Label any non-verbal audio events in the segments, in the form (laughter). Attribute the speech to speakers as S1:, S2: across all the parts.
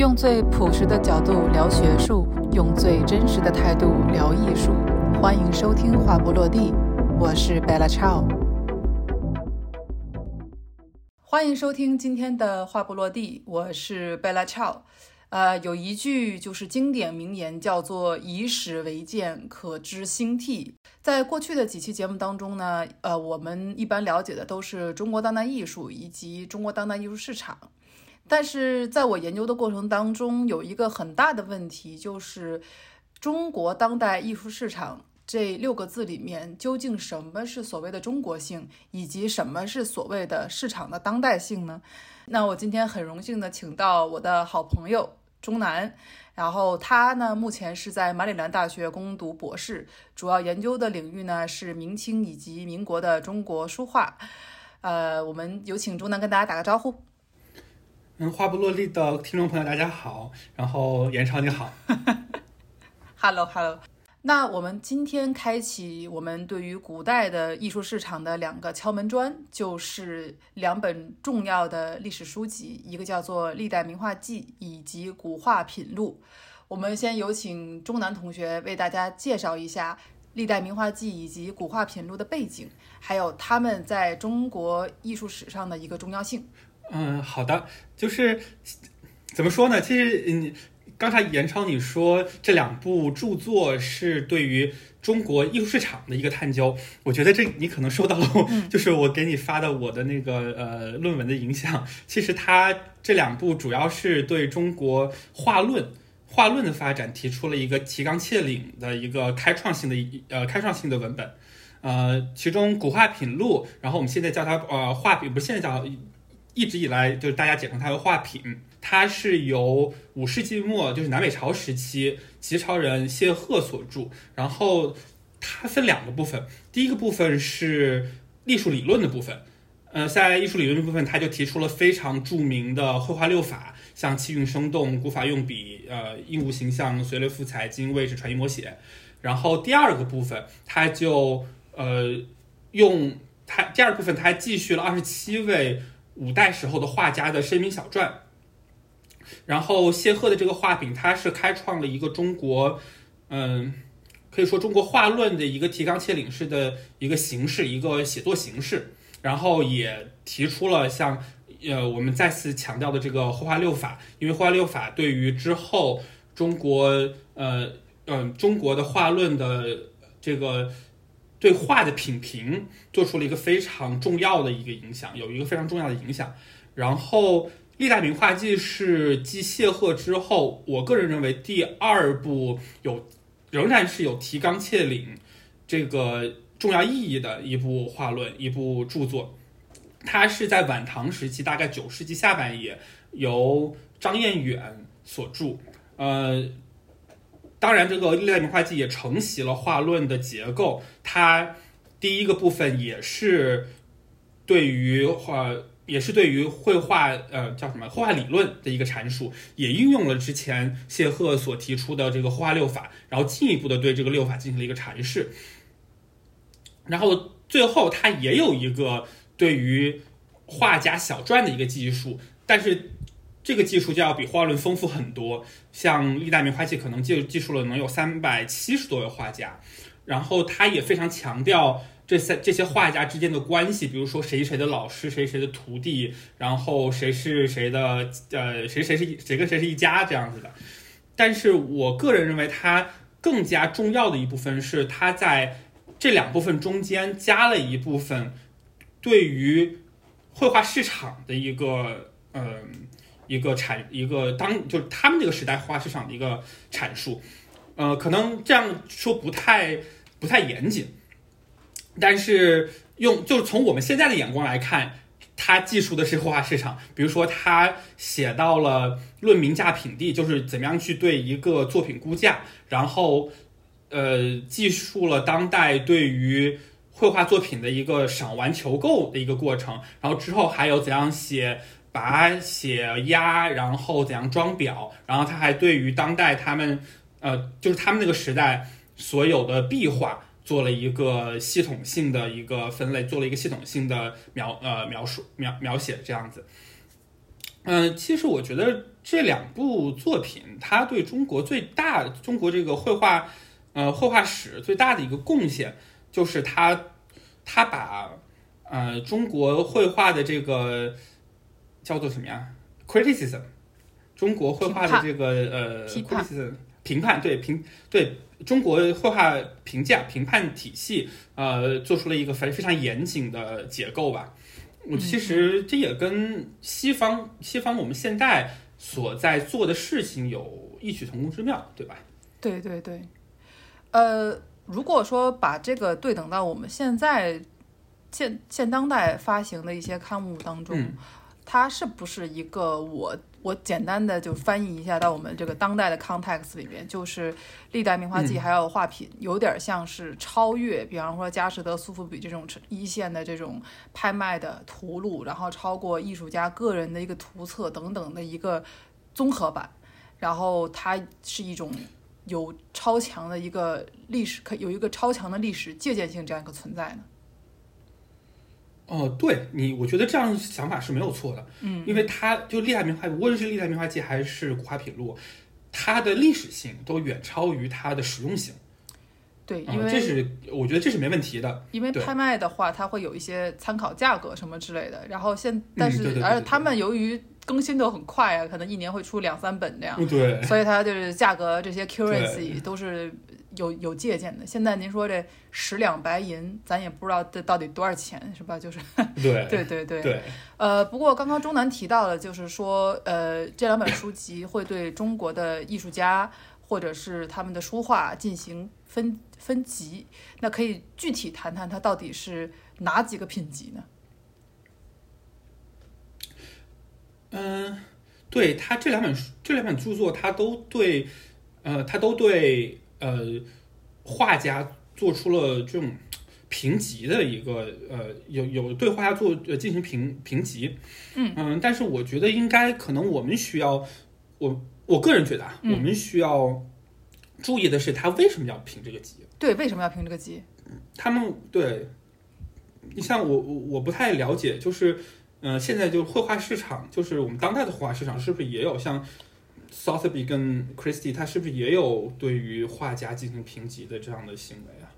S1: 用最朴实的角度聊学术，用最真实的态度聊艺术。欢迎收听《话不落地》，我是 Bella Chow。欢迎收听今天的《话不落地》，我是 Bella Chow。呃，有一句就是经典名言，叫做“以史为鉴，可知兴替”。在过去的几期节目当中呢，呃，我们一般了解的都是中国当代艺术以及中国当代艺术市场。但是在我研究的过程当中，有一个很大的问题，就是中国当代艺术市场这六个字里面，究竟什么是所谓的中国性，以及什么是所谓的市场的当代性呢？那我今天很荣幸的请到我的好朋友钟南，然后他呢目前是在马里兰大学攻读博士，主要研究的领域呢是明清以及民国的中国书画。呃，我们有请钟南跟大家打个招呼。
S2: 嗯，话不落地的听众朋友，大家好。然后严超你好，(laughs)
S1: Hello，Hello。那我们今天开启我们对于古代的艺术市场的两个敲门砖，就是两本重要的历史书籍，一个叫做《历代名画记》以及《古画品录》。我们先有请钟南同学为大家介绍一下《历代名画记》以及《古画品录》的背景，还有他们在中国艺术史上的一个重要性。
S2: 嗯，好的，就是怎么说呢？其实，嗯，刚才严超你说这两部著作是对于中国艺术市场的一个探究，我觉得这你可能受到了，就是我给你发的我的那个呃论文的影响。其实它这两部主要是对中国画论画论的发展提出了一个提纲挈领的一个开创性的呃开创性的文本。呃，其中《古画品录》，然后我们现在叫它呃画品，不是现在叫。一直以来就是大家简称它为画品，它是由五世纪末，就是南北朝时期齐朝人谢赫所著。然后它分两个部分，第一个部分是艺术理论的部分。呃，在艺术理论的部分，他就提出了非常著名的绘画六法，像气韵生动、古法用笔、呃应物形象、随类赋彩、经位置、传音摹写。然后第二个部分，他就呃用他第二部分，他还继续了二十七位。五代时候的画家的生平小传，然后谢赫的这个画饼，它是开创了一个中国，嗯，可以说中国画论的一个提纲挈领式的一个形式，一个写作形式，然后也提出了像，呃，我们再次强调的这个绘画六法，因为绘画六法对于之后中国，呃，嗯，中国的画论的这个。对画的品评做出了一个非常重要的一个影响，有一个非常重要的影响。然后《历代名画记》是继谢赫之后，我个人认为第二部有仍然是有提纲挈领这个重要意义的一部画论，一部著作。它是在晚唐时期，大概九世纪下半叶，由张彦远所著。呃。当然，这个《历代名画记》也承袭了画论的结构。它第一个部分也是对于画，也是对于绘画，呃，叫什么绘画理论的一个阐述，也运用了之前谢赫所提出的这个绘画六法，然后进一步的对这个六法进行了一个阐释。然后最后，它也有一个对于画家小传的一个技术，但是。这个技术就要比画论丰富很多，像历代名画记可能就记述了能有三百七十多位画家，然后他也非常强调这三这些画家之间的关系，比如说谁谁的老师，谁谁的徒弟，然后谁是谁的，呃，谁谁是谁跟谁是一家这样子的。但是我个人认为，他更加重要的一部分是他在这两部分中间加了一部分对于绘画市场的一个，嗯。一个阐一个当就是他们这个时代画市场的一个阐述，呃，可能这样说不太不太严谨，但是用就是从我们现在的眼光来看，他记述的是绘画市场。比如说，他写到了论名价品地，就是怎么样去对一个作品估价，然后呃，记述了当代对于绘画作品的一个赏玩求购的一个过程，然后之后还有怎样写。把写压，然后怎样装裱，然后他还对于当代他们，呃，就是他们那个时代所有的壁画做了一个系统性的一个分类，做了一个系统性的描呃描述描描写这样子。嗯，其实我觉得这两部作品，它对中国最大中国这个绘画，呃，绘画史最大的一个贡献，就是它，它把，呃，中国绘画的这个叫做什么呀？criticism，中国绘画的这个呃，criticism 评判，对评对中国绘画评价评判体系，呃，做出了一个非非常严谨的结构吧。我其实这也跟西方西方我们现在所在做的事情有异曲同工之妙，对吧？
S1: 对对对，呃，如果说把这个对等到我们现在现现当代发行的一些刊物当中，它是不是一个我？我简单的就翻译一下到我们这个当代的 context 里面，就是历代名画记还有画品，有点像是超越，比方说佳士得、苏富比这种一线的这种拍卖的图录，然后超过艺术家个人的一个图册等等的一个综合版，然后它是一种有超强的一个历史，可有一个超强的历史借鉴性这样一个存在呢。
S2: 哦，对你，我觉得这样想法是没有错的，
S1: 嗯，
S2: 因为它就历代名画，无论是历代名画记还是古画品录，它的历史性都远超于它的实用性。
S1: 对，因为
S2: 这是我觉得这是没问题的。
S1: 因为拍卖的话，它会有一些参考价格什么之类的，然后现但
S2: 是
S1: 而且他们由于更新的很快啊，可能一年会出两三本这样，
S2: 对，
S1: 所以它就是价格这些 currency 都是。有有借鉴的，现在您说这十两白银，咱也不知道这到底多少钱，是吧？就是
S2: 对
S1: 对对
S2: 对对。
S1: 呃，不过刚刚钟南提到了，就是说，呃，这两本书籍会对中国的艺术家或者是他们的书画进行分分级，那可以具体谈谈它到底是哪几个品级呢？
S2: 嗯，对他这两本书，这两本著作，他都对，呃，他都对。呃，画家做出了这种评级的一个呃，有有对画家做呃进行评评级，
S1: 嗯
S2: 嗯，但是我觉得应该可能我们需要，我我个人觉得啊，我们需要注意的是他为什么要评这个级？
S1: 对，为什么要评这个级？
S2: 他们对，你像我我我不太了解，就是嗯，现在就绘画市场，就是我们当代的绘画市场，是不是也有像？Sotheby 跟 Christie，他是不是也有对于画家进行评级的这样的行为啊？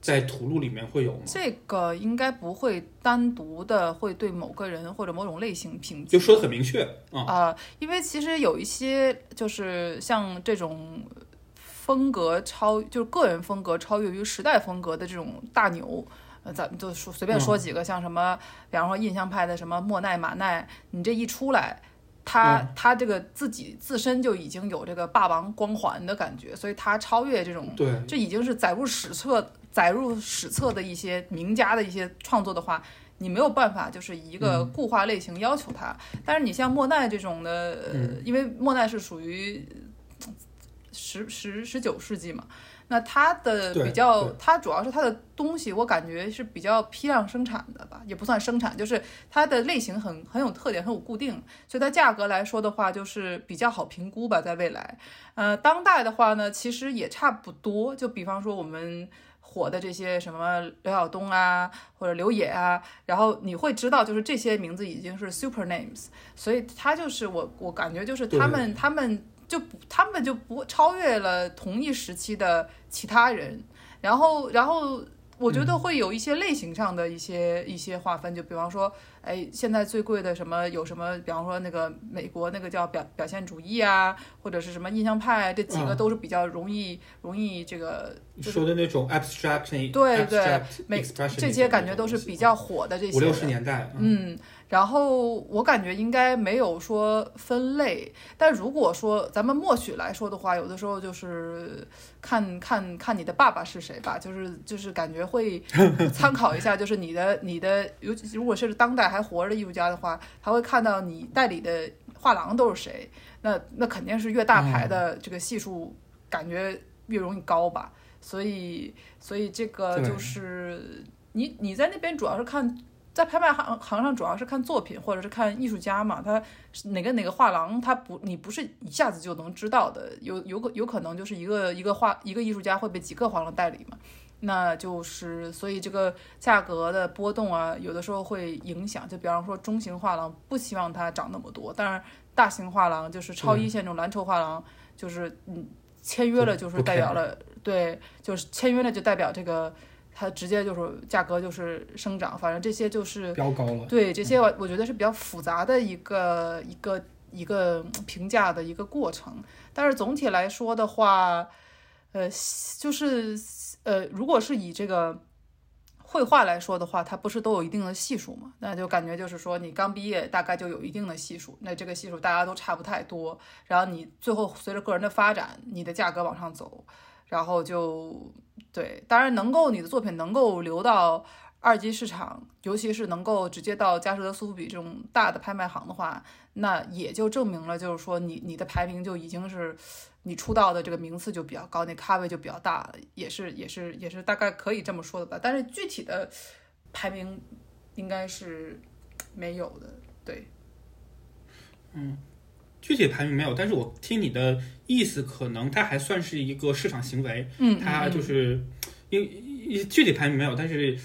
S2: 在图录里面会有吗？
S1: 这个应该不会单独的会对某个人或者某种类型评级，
S2: 就说的很明确
S1: 啊。因为其实有一些就是像这种风格超，就是个人风格超越于时代风格的这种大牛，呃，咱们就说随便说几个，像什么，比方说印象派的什么莫奈、马奈，你这一出来。他他这个自己自身就已经有这个霸王光环的感觉，所以他超越这种，
S2: 对，
S1: 这已经是载入史册、载入史册的一些名家的一些创作的话，你没有办法就是一个固化类型要求他。但是你像莫奈这种的，因为莫奈是属于十十十九世纪嘛。那它的比较，它主要是它的东西，我感觉是比较批量生产的吧，也不算生产，就是它的类型很很有特点，很有固定，所以它价格来说的话，就是比较好评估吧，在未来。呃，当代的话呢，其实也差不多，就比方说我们火的这些什么刘晓东啊，或者刘野啊，然后你会知道，就是这些名字已经是 super names，所以它就是我我感觉就是他们他们。就不，他们就不超越了同一时期的其他人，然后，然后我觉得会有一些类型上的一些一些划分，就比方说，哎，现在最贵的什么有什么，比方说那个美国那个叫表表现主义啊，或者是什么印象派，这几个都是比较容易容易这个
S2: 说的那种 abstract，
S1: 对对，每这些感觉都是比较火的这些
S2: 五六十年代，
S1: 嗯。然后我感觉应该没有说分类，但如果说咱们默许来说的话，有的时候就是看看看你的爸爸是谁吧，就是就是感觉会参考一下，就是你的你的，尤其如果是当代还活着的艺术家的话，他会看到你代理的画廊都是谁，那那肯定是越大牌的这个系数感觉越容易高吧，所以所以这个就是你你在那边主要是看。在拍卖行行上，主要是看作品或者是看艺术家嘛，他哪个哪个画廊，他不你不是一下子就能知道的，有有可有可能就是一个一个画一个艺术家会被几个画廊代理嘛，那就是所以这个价格的波动啊，有的时候会影响。就比方说中型画廊不希望它涨那么多，但是大型画廊就是超一线这种蓝筹画廊，就是嗯签约了就是代表了对，就是签约了就代表这个它直接就是价格就是生长，反正这些就是
S2: 标高了。
S1: 对这些我我觉得是比较复杂的一个一个一个评价的一个过程，但是总体来说的话，呃，就是呃，如果是以这个绘画来说的话，它不是都有一定的系数嘛？那就感觉就是说，你刚毕业大概就有一定的系数，那这个系数大家都差不太多，然后你最后随着个人的发展，你的价格往上走，然后就对，当然能够你的作品能够流到。二级市场，尤其是能够直接到佳士得、苏富比这种大的拍卖行的话，那也就证明了，就是说你你的排名就已经是你出道的这个名次就比较高，那咖位就比较大了，也是也是也是大概可以这么说的吧。但是具体的排名应该是没有的，对。
S2: 嗯，具体排名没有，但是我听你的意思，可能它还算是一个市场行为，
S1: 嗯，
S2: 它就是因为具体排名没有，但是。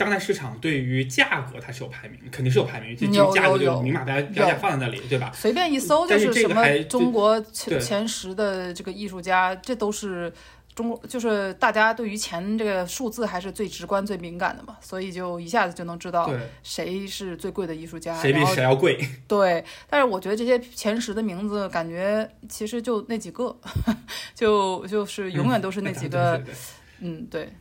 S2: 当代市场对于价格它是有排名，肯定是有排名，就价格就明码标标价放在那里，对吧？
S1: 随便一搜就是什么中国前前十的这个艺术家，这都是中国，就是大家对于钱这个数字还是最直观、最敏感的嘛，所以就一下子就能知道谁是最贵的艺术家，
S2: 谁比谁要贵。
S1: 对，但是我觉得这些前十的名字，感觉其实就那几个，(laughs) 就就是永远都是那几个，嗯，对。
S2: 嗯，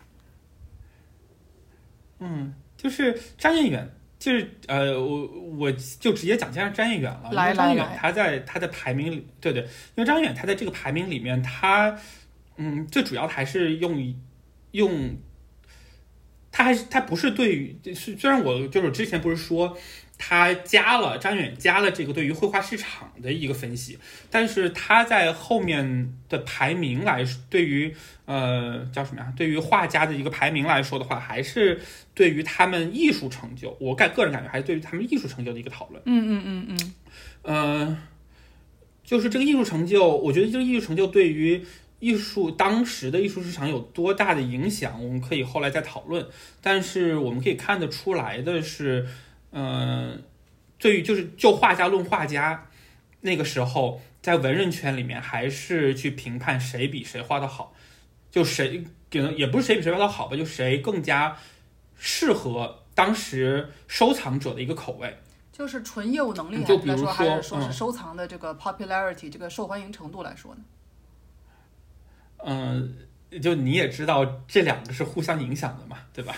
S2: 就是张彦远，就是呃，我我就直接讲一下张彦远了。
S1: 来来来，
S2: 张彦远他在他的排名里，对对，因为张彦远他在这个排名里面，他嗯，最主要的还是用用，他还是他不是对于，是虽然我就是之前不是说。他加了张远加了这个对于绘画市场的一个分析，但是他在后面的排名来说，对于呃叫什么呀？对于画家的一个排名来说的话，还是对于他们艺术成就，我感个人感觉还是对于他们艺术成就的一个讨论。
S1: 嗯嗯嗯嗯，
S2: 呃，就是这个艺术成就，我觉得这个艺术成就对于艺术当时的艺术市场有多大的影响，我们可以后来再讨论。但是我们可以看得出来的是。嗯，对于就是就画家论画家，那个时候在文人圈里面还是去评判谁比谁画的好，就谁可能也不是谁比谁画的好吧，就谁更加适合当时收藏者的一个口味。
S1: 就是纯业务能力
S2: 就比如说
S1: 还是说是收藏的这个 popularity 这个受欢迎程度来说呢？
S2: 嗯，就你也知道这两个是互相影响的嘛，对吧？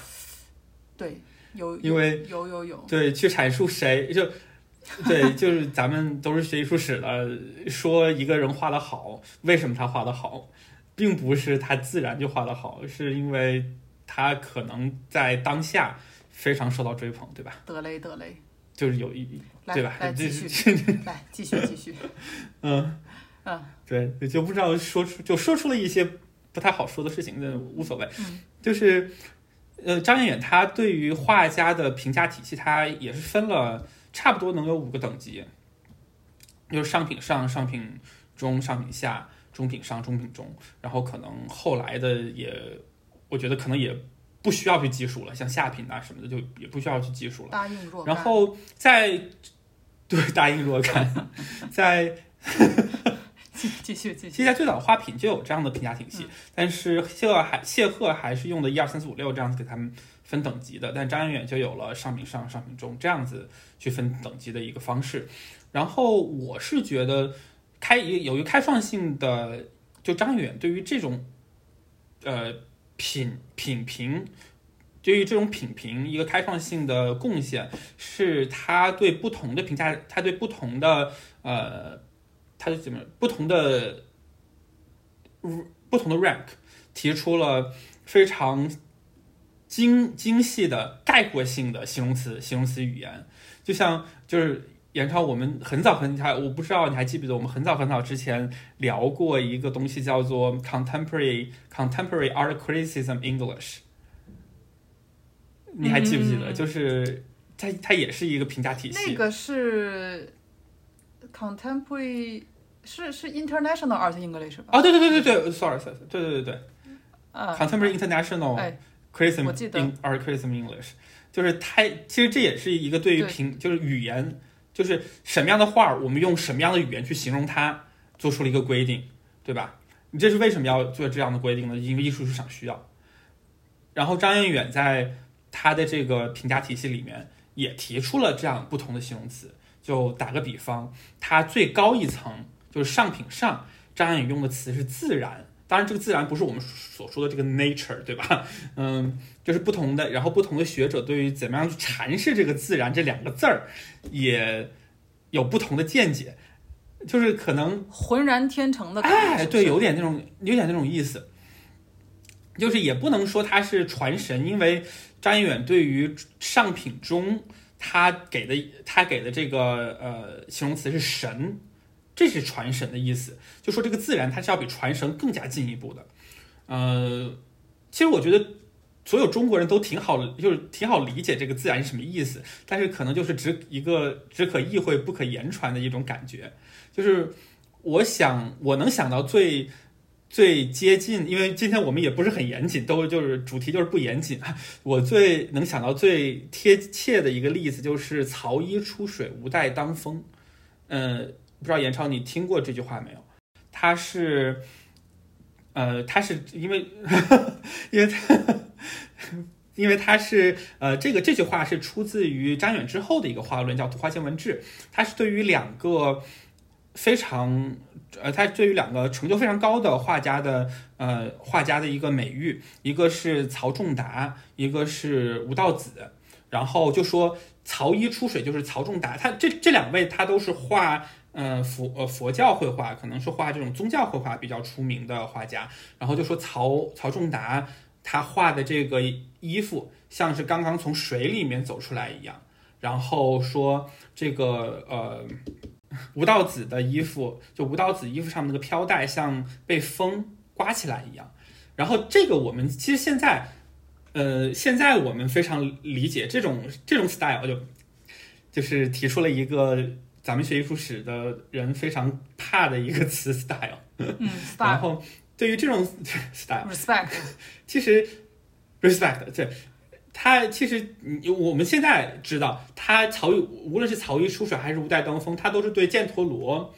S1: 对。有，
S2: 因为
S1: 有有有，
S2: 对，去阐述谁就，对，(laughs) 就是咱们都是学艺术史的，说一个人画的好，为什么他画的好，并不是他自然就画的好，是因为他可能在当下非常受到追捧，对吧？
S1: 得嘞得嘞，
S2: 就是有一，对吧？
S1: 来继续，来继续继续，(laughs)
S2: 嗯
S1: 嗯，
S2: 对，就不知道说出就说出了一些不太好说的事情，那无所谓，
S1: 嗯，
S2: 就是。呃，张彦远他对于画家的评价体系，他也是分了差不多能有五个等级，就是上品上、上品中、上品下、中品上、中品中，然后可能后来的也，我觉得可能也不需要去计数了，像下品啊什么的就也不需要去计数了。
S1: 答应若
S2: 干。然后在 (laughs) 对答应若干，在。
S1: 继续继续。
S2: 其实，在最早的花品就有这样的评价体系，但是谢赫还谢赫还是用的一二三四五六这样子给他们分等级的，但张远远就有了上品上、上品中这样子去分等级的一个方式。然后我是觉得开有一个开放性的，就张远对于这种呃品品评，对于这种品评一个开放性的贡献，是他对不同的评价，他对不同的呃。他就怎么不同的不同的 rank 提出了非常精精细的概括性的形容词形容词语言，就像就是严超，我们很早很早，我不知道你还记不记得，我们很早很早之前聊过一个东西叫做 contemporary contemporary art criticism English，你还记不记得？就是它它也是一个评价体系，
S1: 那个是 contemporary。是是 International Art English 吧？
S2: 啊，对对对对对，Sorry Sorry，对对对对，
S1: 啊
S2: Contemporary International
S1: 哎
S2: Criticism
S1: 我记得
S2: in Art Criticism English，就是它其实这也是一个对于
S1: 对
S2: 评就是语言，就是什么样的画儿，我们用什么样的语言去形容它，做出了一个规定，对吧？你这是为什么要做这样的规定呢？因为艺术市场需要。然后张彦远在他的这个评价体系里面也提出了这样不同的形容词。就打个比方，它最高一层就是上品上，张彦远用的词是自然。当然，这个自然不是我们所说的这个 nature，对吧？嗯，就是不同的，然后不同的学者对于怎么样去阐释这个自然这两个字儿，也有不同的见解。就是可能
S1: 浑然天成的感觉。
S2: 哎，对，有点那种，有点那种意思。就是也不能说他是传神，因为张彦远对于上品中他给的他给的这个呃形容词是神，这是传神的意思。就说这个自然，它是要比传神更加进一步的。呃，其实我觉得所有中国人都挺好，就是挺好理解这个自然是什么意思，但是可能就是只一个只可意会不可言传的一种感觉。就是我想我能想到最最接近，因为今天我们也不是很严谨，都就是主题就是不严谨。(laughs) 我最能想到最贴切的一个例子就是“曹衣出水，无带当风”。嗯，不知道严超你听过这句话没有？它是，呃，它是因为 (laughs) 因为 (laughs) 因为它是呃，这个这句话是出自于张远之后的一个画论，叫《图画见闻志》，它是对于两个。非常，呃，他对于两个成就非常高的画家的，呃，画家的一个美誉，一个是曹仲达，一个是吴道子，然后就说曹衣出水就是曹仲达，他这这两位他都是画，呃，佛呃佛教绘画，可能是画这种宗教绘画比较出名的画家，然后就说曹曹仲达他画的这个衣服像是刚刚从水里面走出来一样，然后说这个呃。吴道子的衣服，就吴道子衣服上面那个飘带，像被风刮起来一样。然后这个我们其实现在，呃，现在我们非常理解这种这种 style，就就是提出了一个咱们学艺术史的人非常怕的一个词 style。
S1: 嗯 (laughs)
S2: 然后对于这种 (laughs)
S1: style，respect，
S2: 其实 respect 对。他其实，你我们现在知道，他曹禺无论是曹禺出水还是吴带登峰，他都是对犍陀罗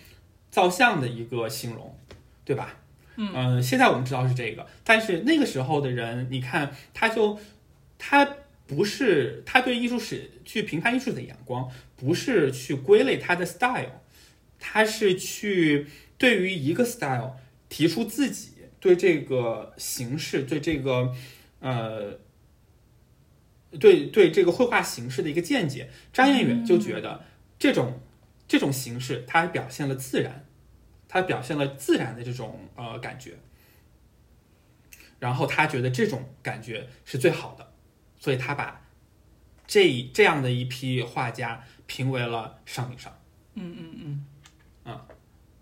S2: 造像的一个形容，对吧？
S1: 嗯
S2: 现在我们知道是这个，但是那个时候的人，你看，他就他不是他对艺术史去评判艺术的眼光，不是去归类他的 style，他是去对于一个 style 提出自己对这个形式、对这个呃。对对这个绘画形式的一个见解，张彦远就觉得这种、这种形式，它表现了自然，它表现了自然的这种呃感觉，然后他觉得这种感觉是最好的，所以他把这这样的一批画家评为了上品上。
S1: 嗯嗯嗯，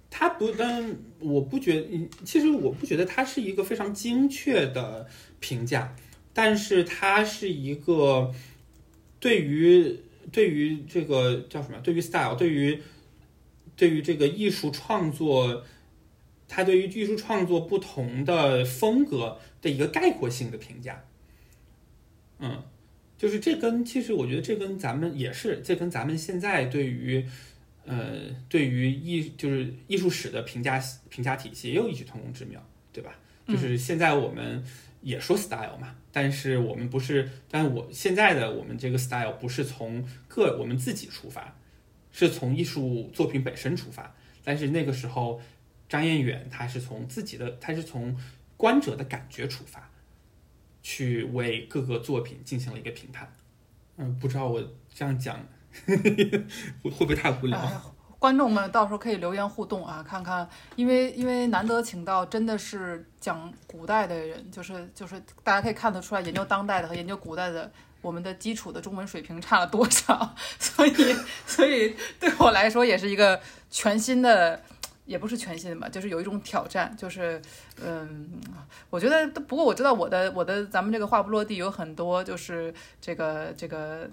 S2: 他不，但我不觉，其实我不觉得他是一个非常精确的评价，但是它是一个对于对于这个叫什么？对于 style，对于对于这个艺术创作，它对于艺术创作不同的风格的一个概括性的评价。嗯，就是这跟其实我觉得这跟咱们也是，这跟咱们现在对于呃，对于艺就是艺术史的评价评价体系也有异曲同工之妙，对吧？就是现在我们也说 style 嘛，但是我们不是，但我现在的我们这个 style 不是从个我们自己出发，是从艺术作品本身出发。但是那个时候，张彦远他是从自己的，他是从观者的感觉出发，去为各个作品进行了一个评判。嗯，不知道我这样讲会 (laughs) 会不会太无聊？
S1: 哎观众们到时候可以留言互动啊，看看，因为因为难得请到真的是讲古代的人，就是就是大家可以看得出来，研究当代的和研究古代的，我们的基础的中文水平差了多少，所以 (laughs) 所以对我来说也是一个全新的。也不是全新的吧，就是有一种挑战，就是，嗯，我觉得，不过我知道我的我的咱们这个话不落地有很多就是这个这个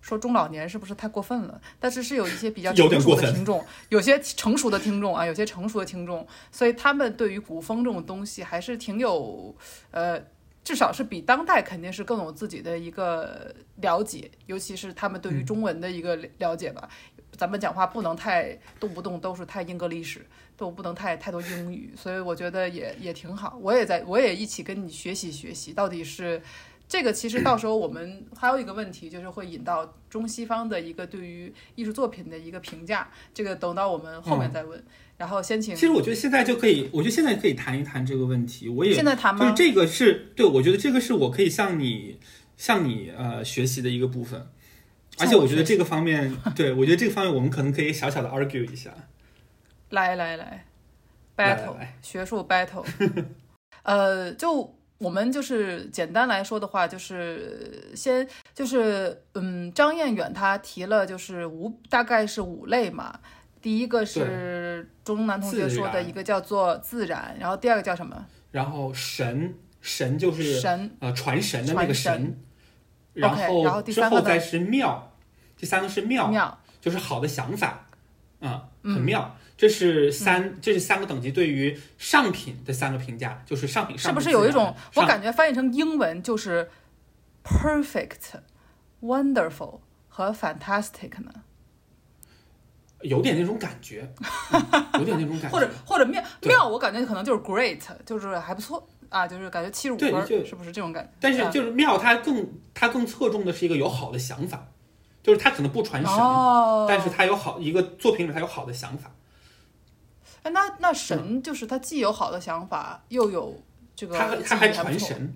S1: 说中老年是不是太过分了？但是是有一些比较成熟的听众，有些成熟的听众啊，有些成熟的听众，所以他们对于古风这种东西还是挺有，呃，至少是比当代肯定是更有自己的一个了解，尤其是他们对于中文的一个了了解吧。咱们讲话不能太动不动都是太英格历史，都不能太太多英语，所以我觉得也也挺好。我也在，我也一起跟你学习学习，到底是这个。其实到时候我们还有一个问题，就是会引到中西方的一个对于艺术作品的一个评价，这个等到我们后面再问。然后先请
S2: 其，实我觉得现在就可以，我觉得现在可以谈一谈这个问题。我也
S1: 现在谈吗？
S2: 就是这个是对，我觉得这个是我可以向你向你呃学习的一个部分，而且
S1: 我
S2: 觉得这个方面，对我觉得这个方面我们可能可以小小的 argue 一下。
S1: 来来来
S2: 来
S1: ，battle
S2: 来
S1: 学术 battle，(laughs) 呃，就我们就是简单来说的话，就是先就是嗯，张彦远他提了就是五大概是五类嘛，第一个是钟南同学说的一个叫做自然，然后第二个叫什么？
S2: 然后神神就是
S1: 神，
S2: 呃传神的那个
S1: 神
S2: 神，然
S1: OK，然后第三个
S2: 再是妙，第三个是妙，
S1: 妙，
S2: 就是好的想法，啊、
S1: 嗯
S2: 很妙。这是三，这是三个等级对于上品的三个评价，就是上品上
S1: 是不是有一种我感觉翻译成英文就是 perfect、wonderful 和 fantastic 呢？
S2: 有点那种感觉，嗯有点那种感觉，
S1: 或者或者妙妙，我感觉可能就是 great，就是还不错啊，就是感觉七十五分，
S2: 对是
S1: 不是这种感觉？
S2: 但是
S1: 啊。
S2: 就是妙，它更它更侧重的是一个有好的想法，就是它可能不传神，
S1: 哦，
S2: 但是它有好一个作品里它有好的想法，
S1: 哎，那那神就是他既有好的想法，又有这个他
S2: 他还传神，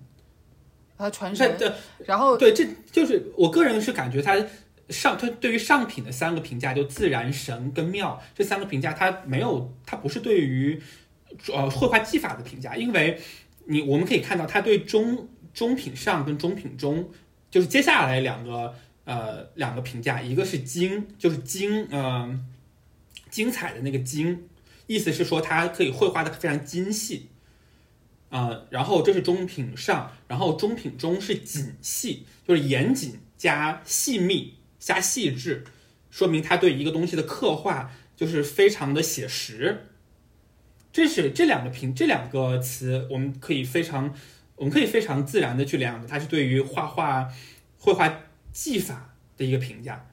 S1: 他传神，
S2: 对
S1: 然后
S2: 对，这就是我个人是感觉他上他对于上品的三个评价，就自然、神跟妙这三个评价，他没有，他不是对于呃绘画技法的评价，因为你我们可以看到，他对中中品上跟中品中，就是接下来两个呃两个评价，一个是精，就是精，呃精彩的那个精，意思是说它可以绘画的非常精细。啊、然后这是中品上，然后中品中是谨细，就是严谨加细密加细致，说明他对一个东西的刻画就是非常的写实。这是这两个评这两个词，我们可以非常我们可以非常自然的去量，它是对于画画绘画技法的一个评价，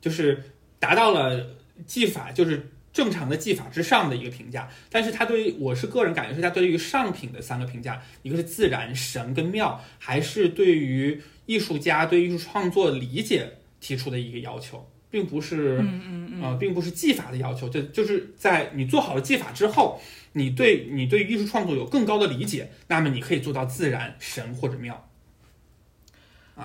S2: 就是达到了技法就是正常的技法之上的一个评价。但是他对于我是个人感觉是他对于上品的三个评价，一个是自然、神跟妙，还是对于艺术家对艺术创作理解提出的一个要求，并不是
S1: 嗯嗯嗯，
S2: 呃，并不是技法的要求，就就是在你做好了技法之后，你对你对艺术创作有更高的理解，那么你可以做到自然、神或者妙。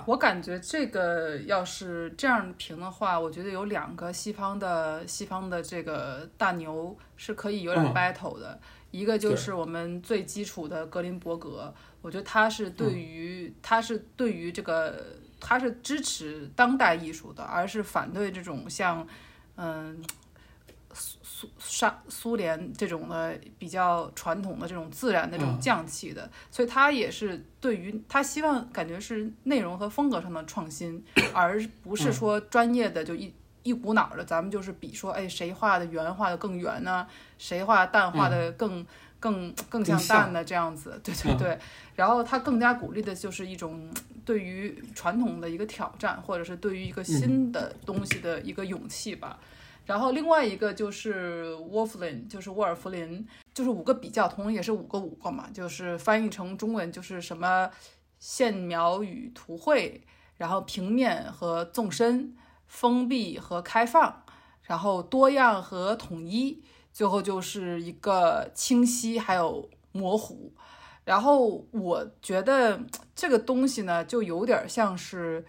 S1: 我感觉这个要是这样评的话，我觉得有两个西方的西方的这个大牛是可以有点
S2: 嗯。
S1: battle 的，一个就是我们最基础的格林伯格，我觉得他是对于、他是对于这个他是支持当代艺术的，而是反对这种像嗯。苏苏沙苏联这种的比较传统的这种自然的这种
S2: 嗯
S1: 匠气的，所以他也是对于他希望感觉是内容和风格上的创新，而不是说专业的就一一股脑儿的，咱们就是比说，哎，谁画的圆画的更圆呢？谁画淡画的更、更更像
S2: 像
S1: 淡的这样子？对对
S2: 嗯
S1: 对。然后他更加鼓励的就是一种对于传统的一个挑战，或者是对于一个新的东西的一个勇气吧。然后另外一个就是 Wolflin，就是沃尔弗林，就是五个比较，同样也是五个五个嘛，就是翻译成中文就是什么线描与图绘，然后平面和纵深，封闭和开放，然后多样和统一，最后就是一个清晰还有模糊。然后我觉得这个东西呢，就有点像是。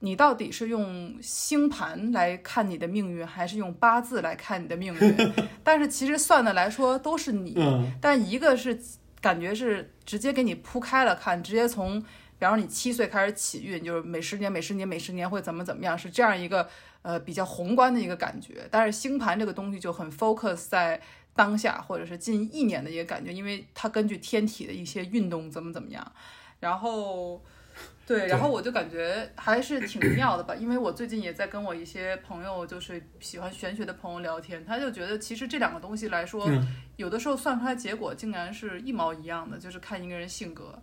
S1: 你到底是用星盘来看你的命运，还是用八字来看你的命运？(laughs) 但是其实算的来说都是你，
S2: 嗯
S1: 但一个是感觉是直接给你铺开了看，直接从，比方说你七岁开始起运，就是每十年、每十年、每十年会怎么怎么样，是这样一个呃比较宏观的一个感觉。但是星盘这个东西就很 focus 在当下或者是近一年的一个感觉，因为它根据天体的一些运动怎么怎么样，然后。对，然后我就感觉还是挺妙的吧，(clears throat) 因为我最近也在跟我一些朋友，就是喜欢玄学的朋友聊天，他就觉得其实这两个东西来说，
S2: 嗯
S1: 有的时候算出来结果竟然是一毛一样的，就是看一个人性格。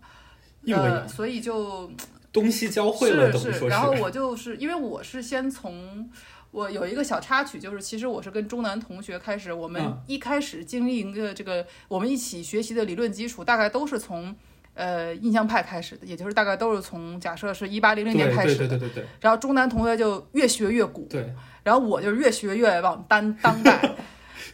S2: 一模一样
S1: 呃，所以就 (tsk)
S2: 东西交汇了，
S1: 是
S2: 等于说
S1: 是，然后我就是因为我是先从。我有一个小插曲，就是其实我是跟中南同学开始，我们
S2: 嗯
S1: 一开始经历一个这个我们一起学习的理论基础，大概都是从呃印象派开始的，也就是大概都是从假设是一八零零年开始的，
S2: 对对对对。
S1: 然后中南同学就越学越古，
S2: 对，
S1: 然后我就越学越往当当代，(laughs)
S2: 越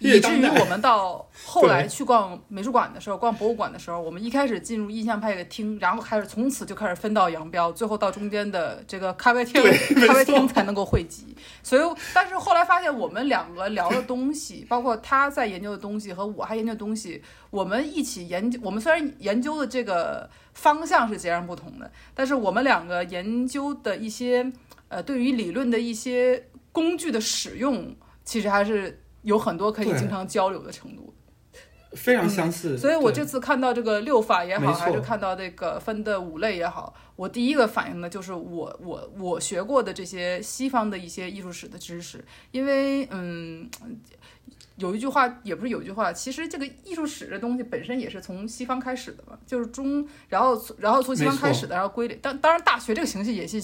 S1: 以至于我们到 (laughs) 后来去逛美术馆的时候，逛博物馆的时候，我们一开始进入印象派的厅，然后开始从此就开始分道扬镳，最后到中间的这个咖啡厅咖啡厅才能够汇集。所以，但是后来发现我们两个聊的东西，包括他在研究的东西和我还研究的东西，我们一起研究，我们虽然研究的这个方向是截然不同的，但是我们两个研究的一些呃，对于理论的一些工具的使用，其实还是有很多可以经常交流的程度。
S2: 非常相似。
S1: 嗯所以我这次看到这个六法也好，还是看到这个分的五类也好，我第一个反应的就是我我我学过的这些西方的一些艺术史的知识，因为嗯。有一句话，也不是有一句话，其实这个艺术史这东西本身也是从西方开始的嘛，就是中，然后然后从西方开始的，然后归类。当当然，大学这个形式也是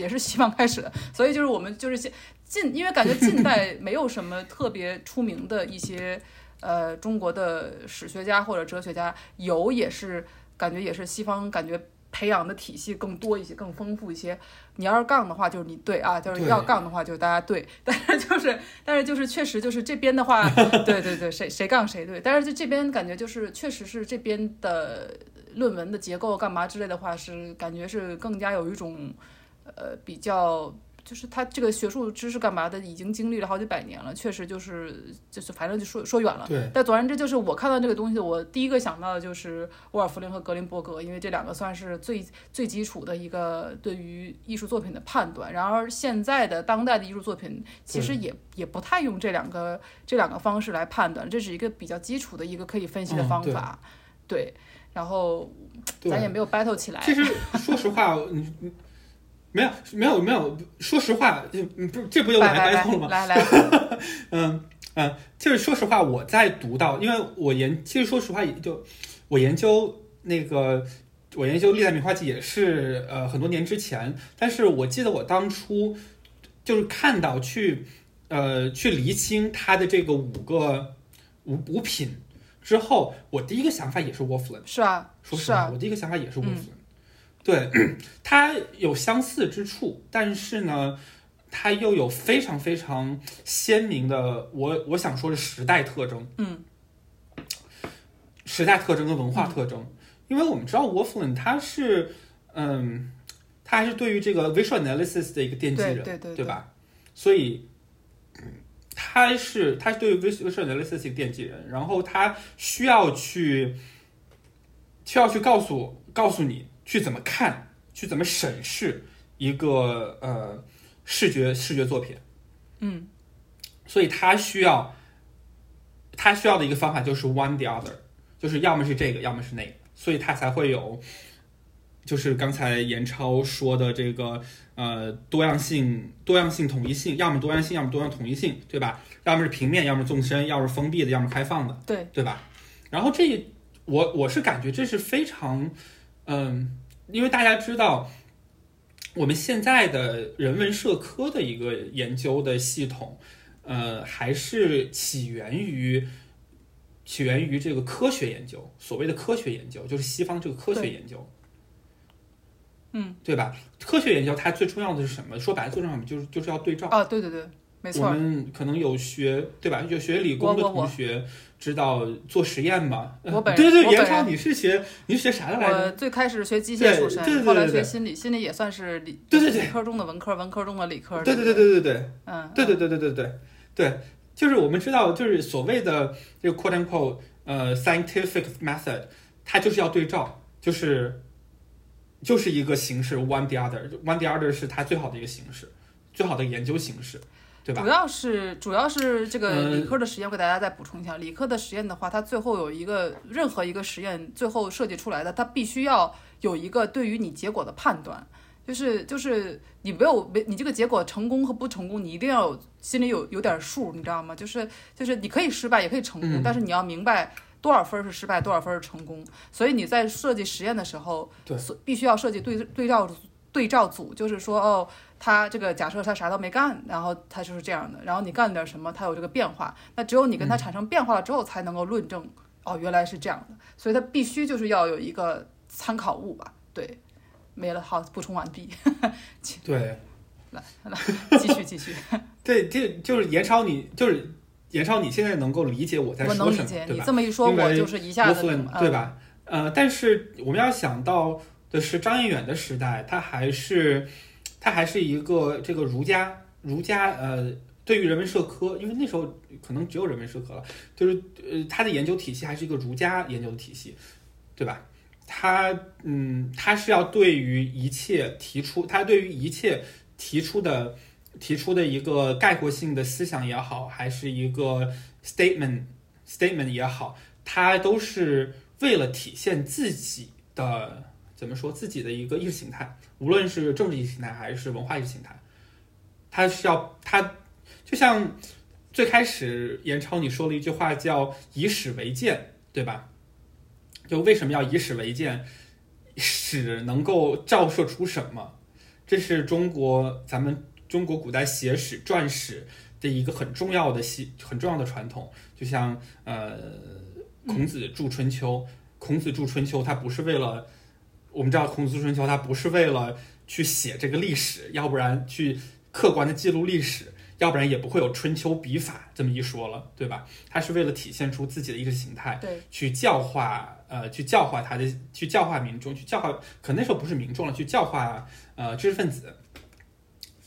S1: 也是西方开始的，所以就是我们就是现近，因为感觉近代没有什么特别出名的一些呃中国的史学家或者哲学家，有也是感觉也是西方感觉培养的体系更多一些，更丰富一些。你要是杠的话，就是你对啊；就是要杠的话，就是大家对。(laughs) 但是就是，但是就是确实就是这边的话，对对对，谁谁杠谁对。但是就这边感觉就是确实是这边的论文的结构干嘛之类的话，是感觉是更加有一种呃比较。就是他这个学术知识干嘛的，已经经历了好几百年了，确实就是就是反正就说说远了。
S2: 对
S1: 但总而言之，就是我看到这个东西，我第一个想到的就是沃尔夫林和格林伯格，因为这两个算是最最基础的一个对于艺术作品的判断。然而现在的当代的艺术作品，其实也也不太用这两个这两个方式来判断，这是一个比较基础的一个可以分析的
S2: 嗯对
S1: 方法。对，然后咱也没有 battle 起来。
S2: 其实说实话，你你没有没有没有，说实话，就嗯不这不就来
S1: 来来来
S2: 白头了吗？
S1: 来来，(laughs)
S2: 嗯嗯，就是说实话，我在读到，因为我研，其实说实话，也就我研究那个，我研究历代名画记也是呃很多年之前，但是我记得我当初就是看到去呃去厘清它的这个五个五五品之后，我第一个想法也是 Wolfland。
S1: 是啊，
S2: 说实话，
S1: 是啊，
S2: 我第一个想法也是
S1: 嗯
S2: Wolfland，、对，它有相似之处，但是呢，它又有非常非常鲜明的，我我想说是时代特征，
S1: 嗯，
S2: 时代特征跟文化特征，因为我们知道 Wolfland 他是，嗯，他还是对于这个 visual analysis 的一个奠基
S1: 对
S2: 人，
S1: 对对对
S2: 吧？所以。他是他是对于 visual analysis 一个奠基人，然后他需要去需要去告诉告诉你去怎么看，去怎么审视一个呃视觉视觉作品，
S1: 嗯，
S2: 所以他需要他需要的一个方法就是 one the other，就是要么是这个，要么是那个，所以他才会有就是刚才严超说的这个呃多样性、多样性、统一性，要么多样性，要么多样统一性，对吧？要么是平面，要么纵深，要么是封闭的，要么开放的。
S1: 对，
S2: 对吧？然后这我我是感觉这是非常，嗯，因为大家知道，我们现在的人文社科的一个研究的系统，呃，还是起源于起源于这个科学研究，所谓的科学研究，就是西方这个科学研究。
S1: 嗯，
S2: 对吧？科学研究它最重要的是什么？说白了，最重要的就是就是要对照。
S1: 啊，对对对，没
S2: 我，们可能有学对吧？有学理工的
S1: 我我我
S2: 同学知道做实验吗？呃
S1: 我本
S2: 对 (laughs) 对，严超，你是学你是学啥的来
S1: 我
S2: 着？
S1: 最开始学机械出身，
S2: 对对
S1: 后来学心理，心理也算是理
S2: 对对对
S1: 理科中的文科，文科中的理科。
S2: 对对
S1: 对
S2: 对对对对
S1: 嗯，
S2: 对对对对对对对，就是我们知道，就是所谓的这个 quote unquote 呃 scientific method，它就是要对照，就是就是一个形式 one the other，one the other 是它最好的一个形式，最好的研究形式，对吧
S1: 主？要是主要是这个
S2: 嗯
S1: 理科的实验，我给大家再补充一下。理科的实验的话，它最后有一个任何一个实验最后设计出来的，它必须要有一个对于你结果的判断。就是就是你没有没你这个结果成功和不成功，你一定要有心里有有点数，你知道吗？就是就是你可以失败也可以成功，
S2: 嗯
S1: 但是你要明白多少分是失败，多少分是成功。所以你在设计实验的时候，
S2: 对
S1: 所必须要设计对对照对照组，就是说哦，他这个假设他啥都没干，然后他就是这样的，然后你干点什么，他有这个变化，那只有你跟他产生变化了之后，才能够论证哦，原来是这样的。所以他必须就是要有一个参考物吧？对，没了，好，补充完毕，
S2: 对来来
S1: 继续继续。(laughs)
S2: 对，这就是严超你，就是严超，你现在能够理解我在说什么，
S1: 能理解你
S2: 对吧？
S1: 这么一说，我就是一下子
S2: 对？吧？呃，但是我们要想到的是张彦远的时代，他还是他还是一个这个儒家儒家呃，对于人文社科，因为那时候可能只有人文社科了，就是呃，他的研究体系还是一个儒家研究的体系，对吧？他嗯，他是要对于一切提出，他对于一切提出的提出的一个概括性的思想也好，还是一个 statement statement 也好，他都是为了体现自己的怎么说自己的一个意识形态，无论是政治意识形态还是文化意识形态，他是要他就像最开始严超你说了一句话叫以史为鉴，对吧？就为什么要以史为鉴？史能够照射出什么？这是中国咱们中国古代写史传史的一个很重要的系很重要的传统。就像呃，孔子著《春秋》，孔子著《春秋》，他不是为了我们知道孔子《春秋》，它不是为了去写这个历史，要不然去客观的记录历史，要不然也不会有春秋笔法这么一说了，对吧？它是为了体现出自己的意识形态，
S1: 对，
S2: 去教化呃，去教化他的，去教化民众，去教化，可那时候不是民众了，去教化呃知识分子。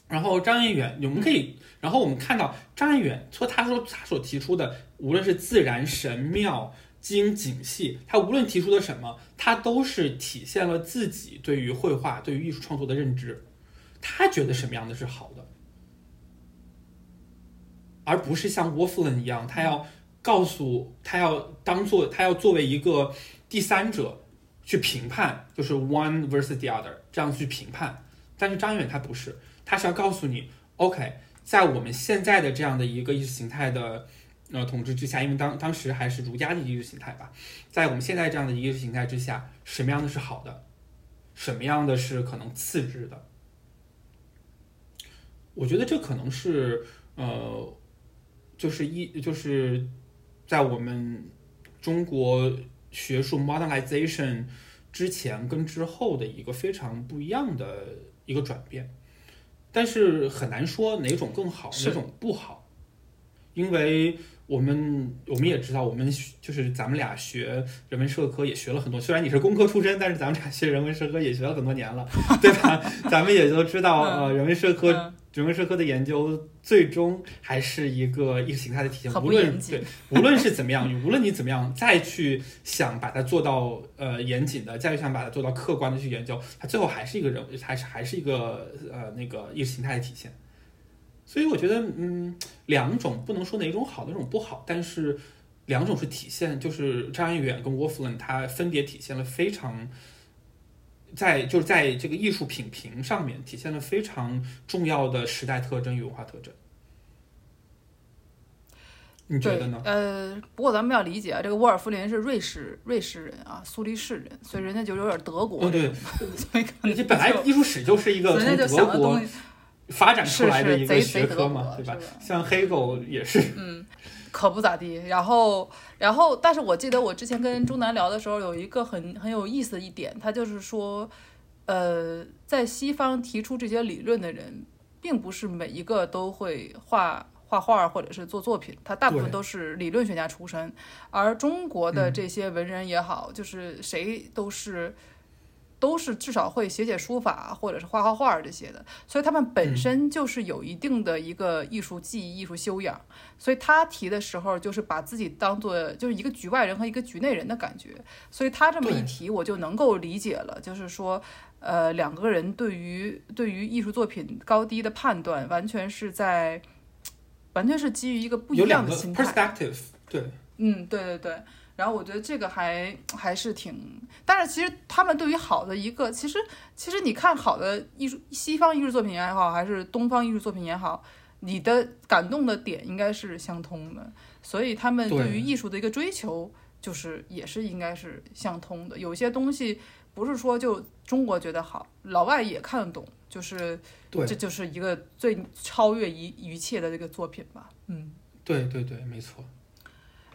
S2: 然后张彦远，我们可以，然后我们看到张彦远说，他说他所提出的，无论是自然、神妙、经、景系，他无论提出的什么，他都是体现了自己对于绘画、对于艺术创作的认知。他觉得什么样的是好的，而不是像沃夫伦一样，他要告诉他要当做他要作为一个第三者去评判，就是 one versus the other 这样去评判。但是张远他不是，他是要告诉你，OK，在我们现在的这样的一个意识形态的呃统治之下，因为当当时还是儒家的意识形态吧，在我们现在这样的意识形态之下，什么样的是好的，什么样的是可能次之的。我觉得这可能是呃，就是一就是在我们中国学术 modernization 之前跟之后的一个非常不一样的一个转变，但是很难说哪种更好，哪种不好，因为我们我们也知道，我们学就是咱们俩学人文社科也学了很多，虽然你是工科出身，但是咱们俩学人文社科也学了很多年了，(laughs) 对吧？咱们也都知道，呃，人文社科
S1: 嗯
S2: 人文社科的研究最终还是一个意识形态的体现，无论对，无论是怎么样，无论你怎么样再去想把它做到呃严谨的，再去想把它做到客观的去研究，它最后还是一个人，还是还是一个呃那个意识形态的体现。所以我觉得，嗯，两种不能说哪种好，哪种不好，但是两种是体现，就是张彦远跟沃夫伦他分别体现了非常。在就是在这个艺术品评上面体现了非常重要的时代特征与文化特征。你觉得呢？，
S1: 呃，不过咱们要理解啊，这个沃尔夫林是瑞士瑞士人啊，苏黎世人，所以人家就有点德国
S2: 哦，对，
S1: 所以
S2: 这本来艺术史就是一个从德国发展出来的一个
S1: 是是
S2: 学
S1: 贼贼德
S2: 科嘛，对吧？像黑狗也是，嗯
S1: 可不咋地。然后，然后，但是我记得我之前跟钟南聊的时候，有一个很很有意思的一点，他就是说，呃，在西方提出这些理论的人，并不是每一个都会画。画画或者是做作品，他大部分都是理论学家出身，而中国的
S2: 嗯
S1: 这些文人也好，就是谁都是都是至少会写写书法或者是画画画这些的，所以他们本
S2: 嗯
S1: 身就是有一定的一个艺术技艺、艺术修养。所以他提的时候，就是把自己当做就是一个局外人和一个局内人的感觉。所以他这么一提，我就能够理解了，就是说，呃，两个人对于对于艺术作品高低的判断，完全是在，完全是基于一个不一样的心态。
S2: perspective，对，
S1: 嗯，对对对。然后我觉得这个还还是挺，但是其实他们对于好的一个，其实其实你看好的艺术，西方艺术作品也好，还是东方艺术作品也好，你的感动的点应该是相通的，所以他们对于艺术的一个追求，就是也是应该是相通的。有些东西不是说就中国觉得好，老外也看得懂，就是
S2: 对，
S1: 这就是一个最超越一一切的这个作品吧。嗯，
S2: 对对对，没错。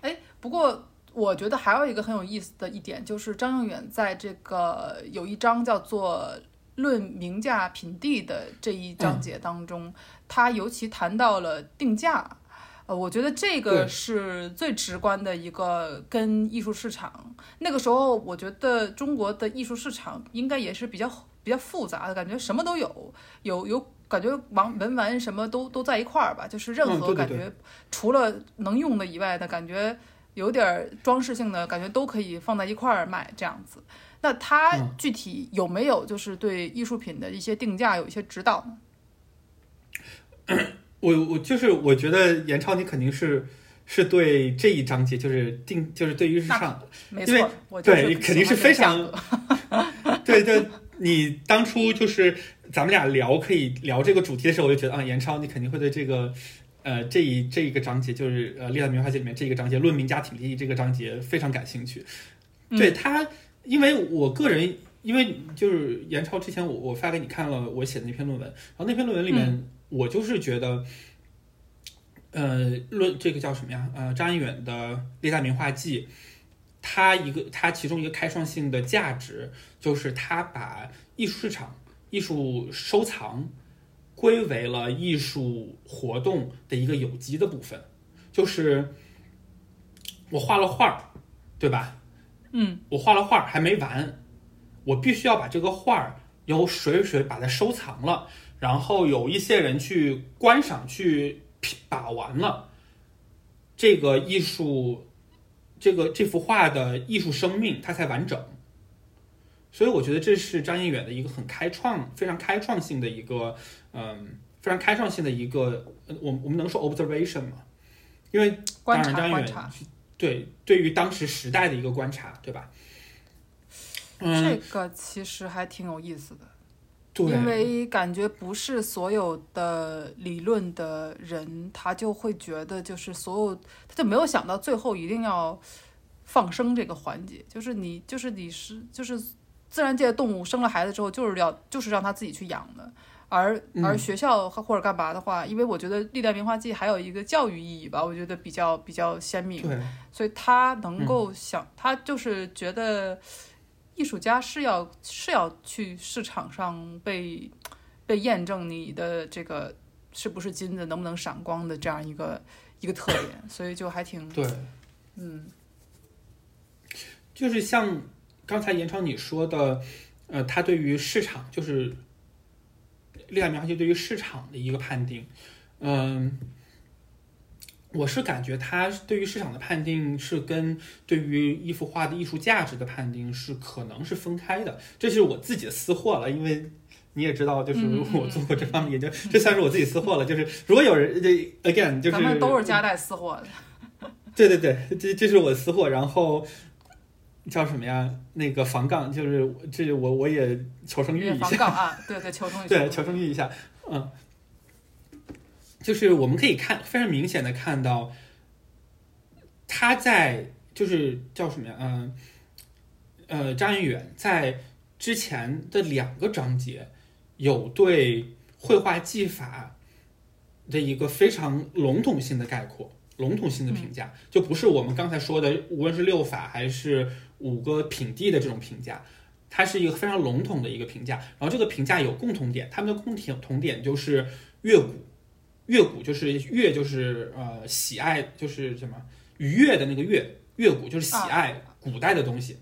S1: 哎，不过。我觉得还有一个很有意思的一点，就是张永远在这个有一章叫做《论名价品地》的这一章节当中，他尤其谈到了定价。呃，我觉得这个是最直观的一个跟艺术市场。那个时候，我觉得中国的艺术市场应该也是比较比较复杂的，感觉什么都有，有有感觉玩文玩什么都都在一块儿吧，就是任何感觉除了能用的以外的感觉。有点装饰性的感觉都可以放在一块儿卖这样子，那他具体有没有就是对艺术品的一些定价有一些指导
S2: 呢？(coughs) 我我就是我觉得严超你肯定是是对这一章节就是定就是对于市场，
S1: 没错，
S2: 对肯定是非常对对，你当初就是咱们俩聊可以聊这个主题的时候，我就觉得啊，严超你肯定会对这个。呃，这一这一个章节就是呃《历代名画记》里面这一个章节《论名家挺地》这个章节非常感兴趣。对他，因为我个人，因为就是严超之前我我发给你看了我写的那篇论文，然后那篇论文里面我就是觉得，呃，论这个叫什么呀？呃，张一远的《历代名画记》，它一个它其中一个开创性的价值就是它把艺术市场、艺术收藏。归为了艺术活动的一个有机的部分，就是我画了画儿，对吧？
S1: 嗯，
S2: 我画了画儿还没完，我必须要把这个画儿由谁谁把它收藏了，然后有一些人去观赏、去把玩了，这个艺术，这个这幅画的艺术生命，它才完整。所以我觉得这是张一远的一个很开创、非常开创性的一个。嗯，非常开创性的一个，我我们能说 observation 吗？因为当然张远对对于当时时代的一个观察，对吧？
S1: 这个其实还挺有意思的，
S2: 对，
S1: 因为感觉不是所有的理论的人，他就会觉得就是所有，他就没有想到最后一定要放生这个环节，就是你就是你是就是自然界的动物生了孩子之后，就是要就是让它自己去养的。而而学校或者干嘛的话，因为我觉得《历代名画记》还有一个教育意义吧，我觉得比较比较鲜明。所以他能够想，他就是觉得艺术家是要是要去市场上被被验证你的这个是不是金子，能不能闪光的这样一个一个特点，所以就还挺
S2: 对，
S1: 嗯，
S2: 就是像刚才严超你说的，呃，他对于市场就是。历代名画记对于市场的一个判定，嗯，我是感觉他对于市场的判定是跟对于一幅画的艺术价值的判定是可能是分开的，这是我自己的私货了。因为你也知道，就是我做过这方面研究，这算是我自己私货了。就是如果有人这 again，就是咱
S1: 们都是夹带私货
S2: 的。(laughs) 对对对，这这是我的私货，然后。叫什么呀？那个防杠，就是这我我也求生欲一下。
S1: 防杠啊，对对，求生欲。(laughs)
S2: 对，求生欲一下，嗯，就是我们可以看非常明显的看到，他在就是叫什么呀？嗯，呃，张一远在之前的两个章节有对绘画技法的一个非常笼统性的概括，笼统性的评价，就不是我们刚才说的，无论是六法还是。五个品地的这种评价，它是一个非常笼统的一个评价。然后这个评价有共同点，他们的共同点就是乐古，乐古就是乐就是呃喜爱就是什么愉悦的那个乐，乐古就是喜爱古代的东西，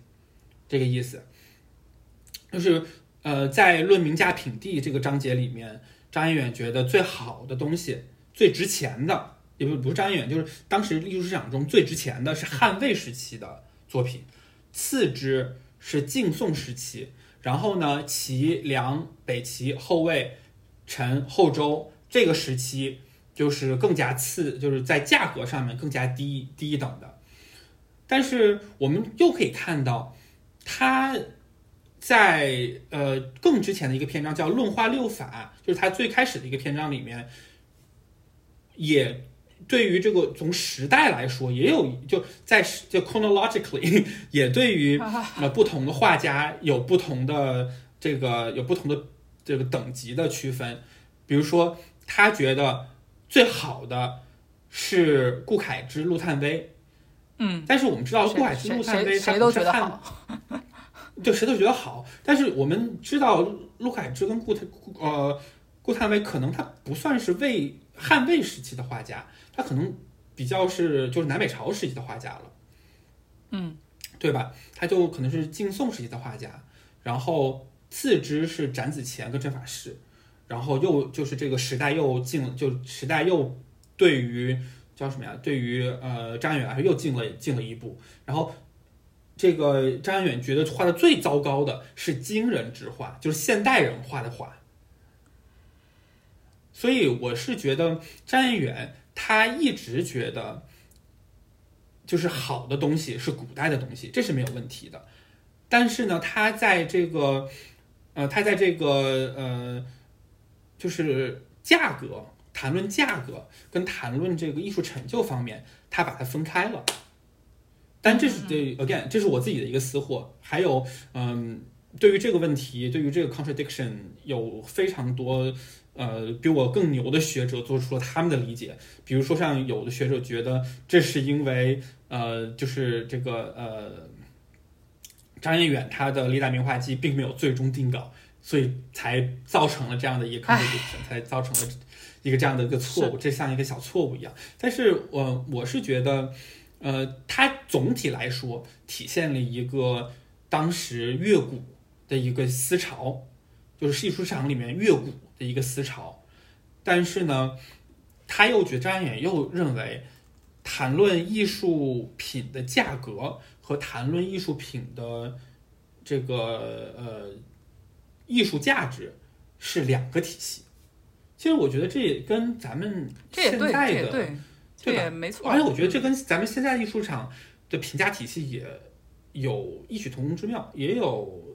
S2: 这个意思。就是呃在论名价品地这个章节里面，张一远觉得最好的东西、最值钱的，也不不是张彦远，就是当时艺术市场中最值钱的是汉魏时期的作品。次之是晋宋时期，然后呢，齐、梁、北齐、后魏、陈、后周这个时期就是更加次，就是在价格上面更加低低等的。但是我们又可以看到，他在呃更之前的一个篇章叫《论化六法》，就是他最开始的一个篇章里面，也对于这个从时代来说，也有就在就 chronologically (laughs) 也对于 (laughs) 呃不同的画家有不同的这个有不同的这个等级的区分，比如说他觉得最好的是顾恺之、陆探微。
S1: 嗯，
S2: 但是我们知道顾恺之、陆探微，
S1: 谁都觉得好，
S2: 就谁都觉得好。但是我们知道陆恺之跟顾探呃顾探微，可能他不算是魏汉魏时期的画家，他可能比较是就是南北朝时期的画家了，
S1: 嗯，
S2: 对吧？他就可能是晋宋时期的画家，然后次之是展子虔跟郑法师，然后又就是这个时代又进，就时代又对于。叫什么呀？对于呃张远来说又进了进了一步，然后这个张远觉得画的最糟糕的是今人之画，就是现代人画的画。所以我是觉得张彦远他一直觉得，就是好的东西是古代的东西，这是没有问题的。但是呢，他在这个呃，他在这个呃，就是价格。谈论价格跟谈论这个艺术成就方面，他把它分开了。但这是对 again，这是我自己的一个私货。还有，嗯，对于这个问题，对于这个 contradiction，有非常多呃比我更牛的学者做出了他们的理解。比如说，像有的学者觉得这是因为呃，就是这个呃，张彦远他的《历代名画集》并没有最终定稿，所以才造成了这样的一个 contradiction，才造成了。一个这样的一个错误，这像一个小错误一样。但是，我我是觉得，呃，它总体来说体现了一个当时乐古的一个思潮，就是艺术市场里面乐古的一个思潮。但是呢，他又觉得张安远又认为，谈论艺术品的价格和谈论艺术品的这个呃艺术价值是两个体系。其实我觉得这也跟咱们现在的
S1: 对
S2: 对
S1: 吧？没错。
S2: 而且我觉得这跟咱们现在艺术场的评价体系也有异曲同工之妙，也有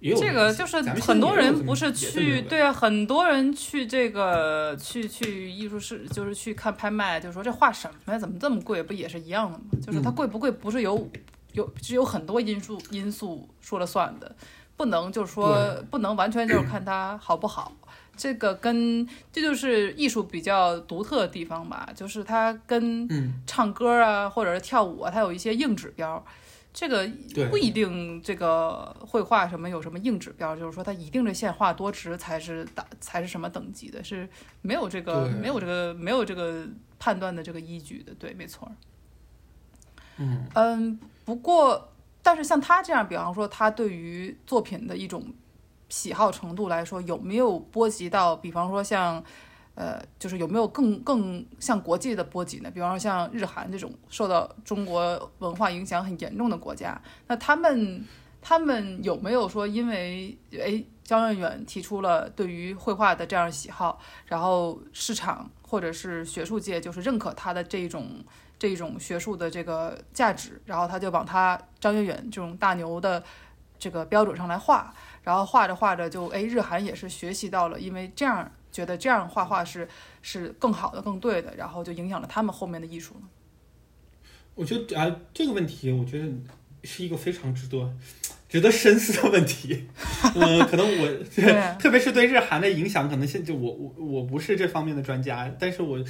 S2: 也有
S1: 这个就是很多人不是去对啊，很多人去这个去去艺术室，就是去看拍卖，就说这画什么呀？怎么这么贵？不也是一样的吗？就是它贵不贵，不是有有是有很多因素因素说了算的，不能就是说不能完全就是看它好不好。这个跟这就是艺术比较独特的地方吧，就是它跟唱歌啊或者是跳舞啊，它有一些硬指标。这个不一定，这个绘画什么有什么硬指标，就是说它一定这线画多直才是打才是什么等级的，是没有这个没有这个没有这个判断的这个依据的。对，没错。
S2: 嗯
S1: 嗯，不过但是像他这样，比方说他对于作品的一种。喜好程度来说，有没有波及到？比方说像，呃，就是有没有更更像国际的波及呢？比方说像日韩这种受到中国文化影响很严重的国家，那他们他们有没有说因为哎，焦远远提出了对于绘画的这样喜好，然后市场或者是学术界就是认可他的这种这种学术的这个价值，然后他就往他张远远这种大牛的这个标准上来画。然后画着画着就哎，日韩也是学习到了，因为这样觉得这样画画是是更好的、更对的，然后就影响了他们后面的艺术呢
S2: 我觉得啊，这个问题我觉得是一个非常值得值得深思的问题。嗯，(laughs) 可能我
S1: 对，
S2: 特别是对日韩的影响，可能现在我我我不是这方面的专家，但是我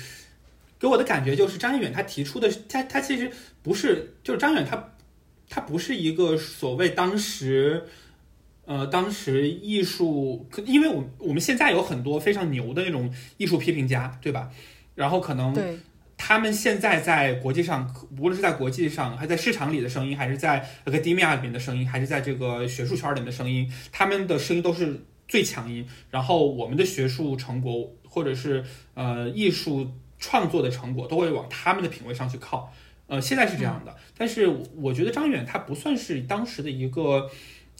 S2: 给我的感觉就是张远他提出的，他他其实不是，就是张远他他不是一个所谓当时。呃，当时艺术，因为我我们现在有很多非常牛的那种艺术批评家，对吧？然后可能他们现在在国际上，无论是在国际上，还在市场里的声音，还是在 academia 里面的声音，还是在这个学术圈里面的声音，他们的声音都是最强音。然后我们的学术成果，或者是呃艺术创作的成果，都会往他们的品味上去靠。呃，现在是这样的，但是我觉得张远他不算是当时的一个。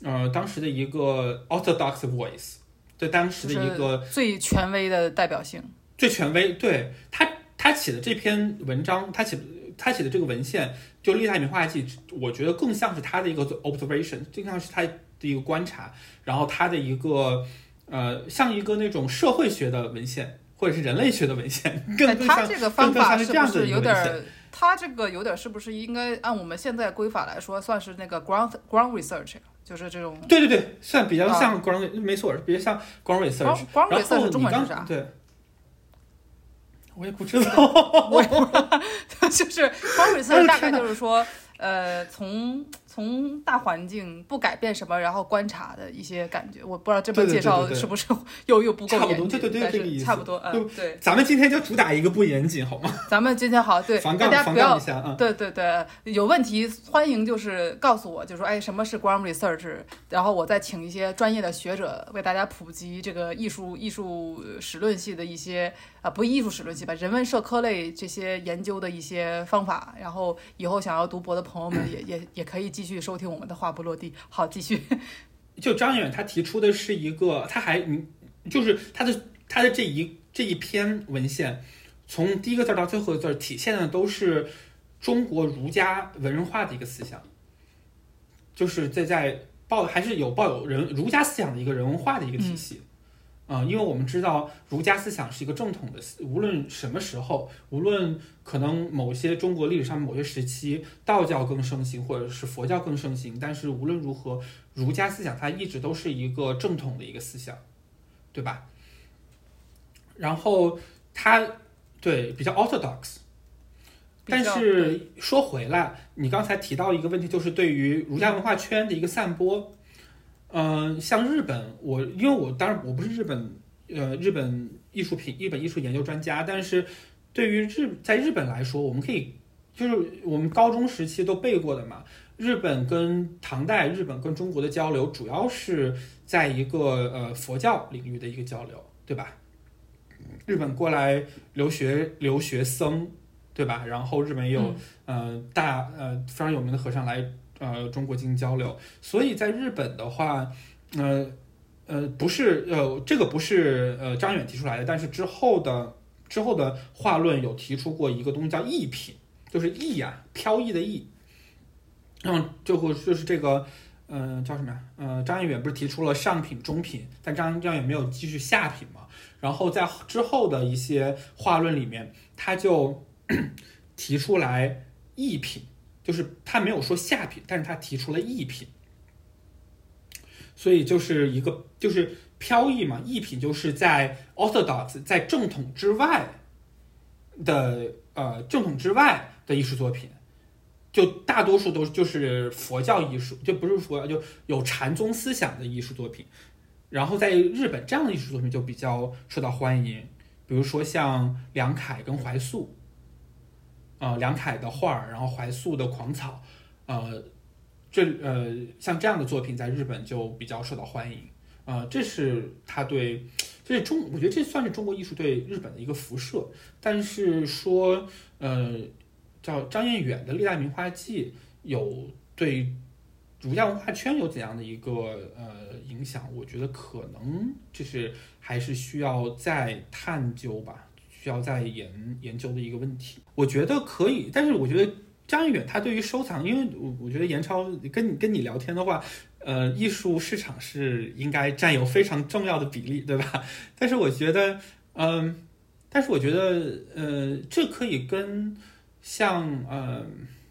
S2: 呃，当时的一个 orthodox voice，对当时的一个
S1: 最权威的代表性，
S2: 最权威。对他，他写的这篇文章，他写他写的这个文献，就《历代名画记》，我觉得更像是他的一个 observation，更像是他的一个观察，然后他的一个呃，像一个那种社会学的文献，或者是人类学的文献，更更像
S1: 他这个方法是不是。有点儿？他这个有点儿是不是应该按我们现在规法来说，算是那个 ground ground research，就是这种
S2: 对对对，算比较
S1: 啊
S2: 像 ground，、没错，比较像 ground research。
S1: ground ground
S2: 然后
S1: research 中
S2: 你刚
S1: 文是啥？
S2: 对，我也不知道。
S1: 我也不知道，就是 ground
S2: 哎
S1: research 大概就是说，呃，从从大环境不改变什么，然后观察的一些感觉。我不知道这么介绍是不是 (laughs) 又又不够
S2: 差不
S1: 严谨，
S2: 多对对对
S1: 但
S2: 这个意思。
S1: 是差不多，嗯，对。
S2: 咱们今天就主打一个不严谨，好吗？(laughs)
S1: 咱们今天好，对 (laughs) 大家不要。对对对，有问题欢迎就是告诉我，就说哎什么是 ground research，然后我再请一些专业的学者为大家普及这个艺术艺术史论系的一些啊、不艺术史论系吧，人文社科类这些研究的一些方法，然后以后想要读博的朋友们也也也可以继续继续收听我们的话不落地。好，继续。(laughs)
S2: 就张远他提出的是一个，他还嗯就是他的他的这一这一篇文献，从第一个字到最后一个字，体现的都是中国儒家文化的一个思想，就是在在抱还是有抱有人儒家思想的一个人文化的一个体系。啊、因为我们知道儒家思想是一个正统的思，无论什么时候，无论可能某些中国历史上某些时期，道教更盛行，或者是佛教更盛行，但是无论如何，儒家思想它一直都是一个正统的一个思想，对吧？然后它对比较 orthodox，但是说回来，你刚才提到一个问题，就是对于儒家文化圈的一个散播。嗯、像日本，我因为我当然我不是日本呃日本艺术品日本艺术研究专家，但是对于日在日本来说，我们可以就是我们高中时期都背过的嘛。日本跟唐代，日本跟中国的交流，主要是在一个呃佛教领域的一个交流，对吧？日本过来留学留学僧，对吧？然后日本有、
S1: 嗯
S2: 呃大呃非常有名的和尚来呃中国进行交流，所以在日本的话，呃呃不是呃这个不是呃张远提出来的，但是之后的之后的画论有提出过一个东西叫逸品，就是逸呀、飘逸的逸，嗯，就会就是这个。嗯、叫什么呀？呃，张远不是提出了上品、中品，但张张远没有继续下品嘛？然后在之后的一些画论里面，他就 (clears throat) 提出来逸品，就是他没有说下品，但是他提出了异品，所以就是一个就是飘逸嘛，异品就是在 orthodox 在正统之外的呃正统之外的艺术作品。就大多数都就是佛教艺术，就不是佛教，就有禅宗思想的艺术作品。然后在日本，这样的艺术作品就比较受到欢迎，比如说像梁楷跟怀素，呃，梁楷的画儿，然后怀素的狂草，呃，这呃像这样的作品在日本就比较受到欢迎。呃，这是他对，这是中，我觉得这算是中国艺术对日本的一个辐射。但是说，呃，叫张彦远的《历代名画记》有对儒家文化圈有怎样的一个呃影响？我觉得可能就是还是需要再探究吧，需要再研研究的一个问题。我觉得可以，但是我觉得张远他对于收藏，因为我我觉得严超跟你跟你聊天的话，呃，艺术市场是应该占有非常重要的比例，对吧？(laughs) 但是我觉得，嗯、但是我觉得，呃，这可以跟像呃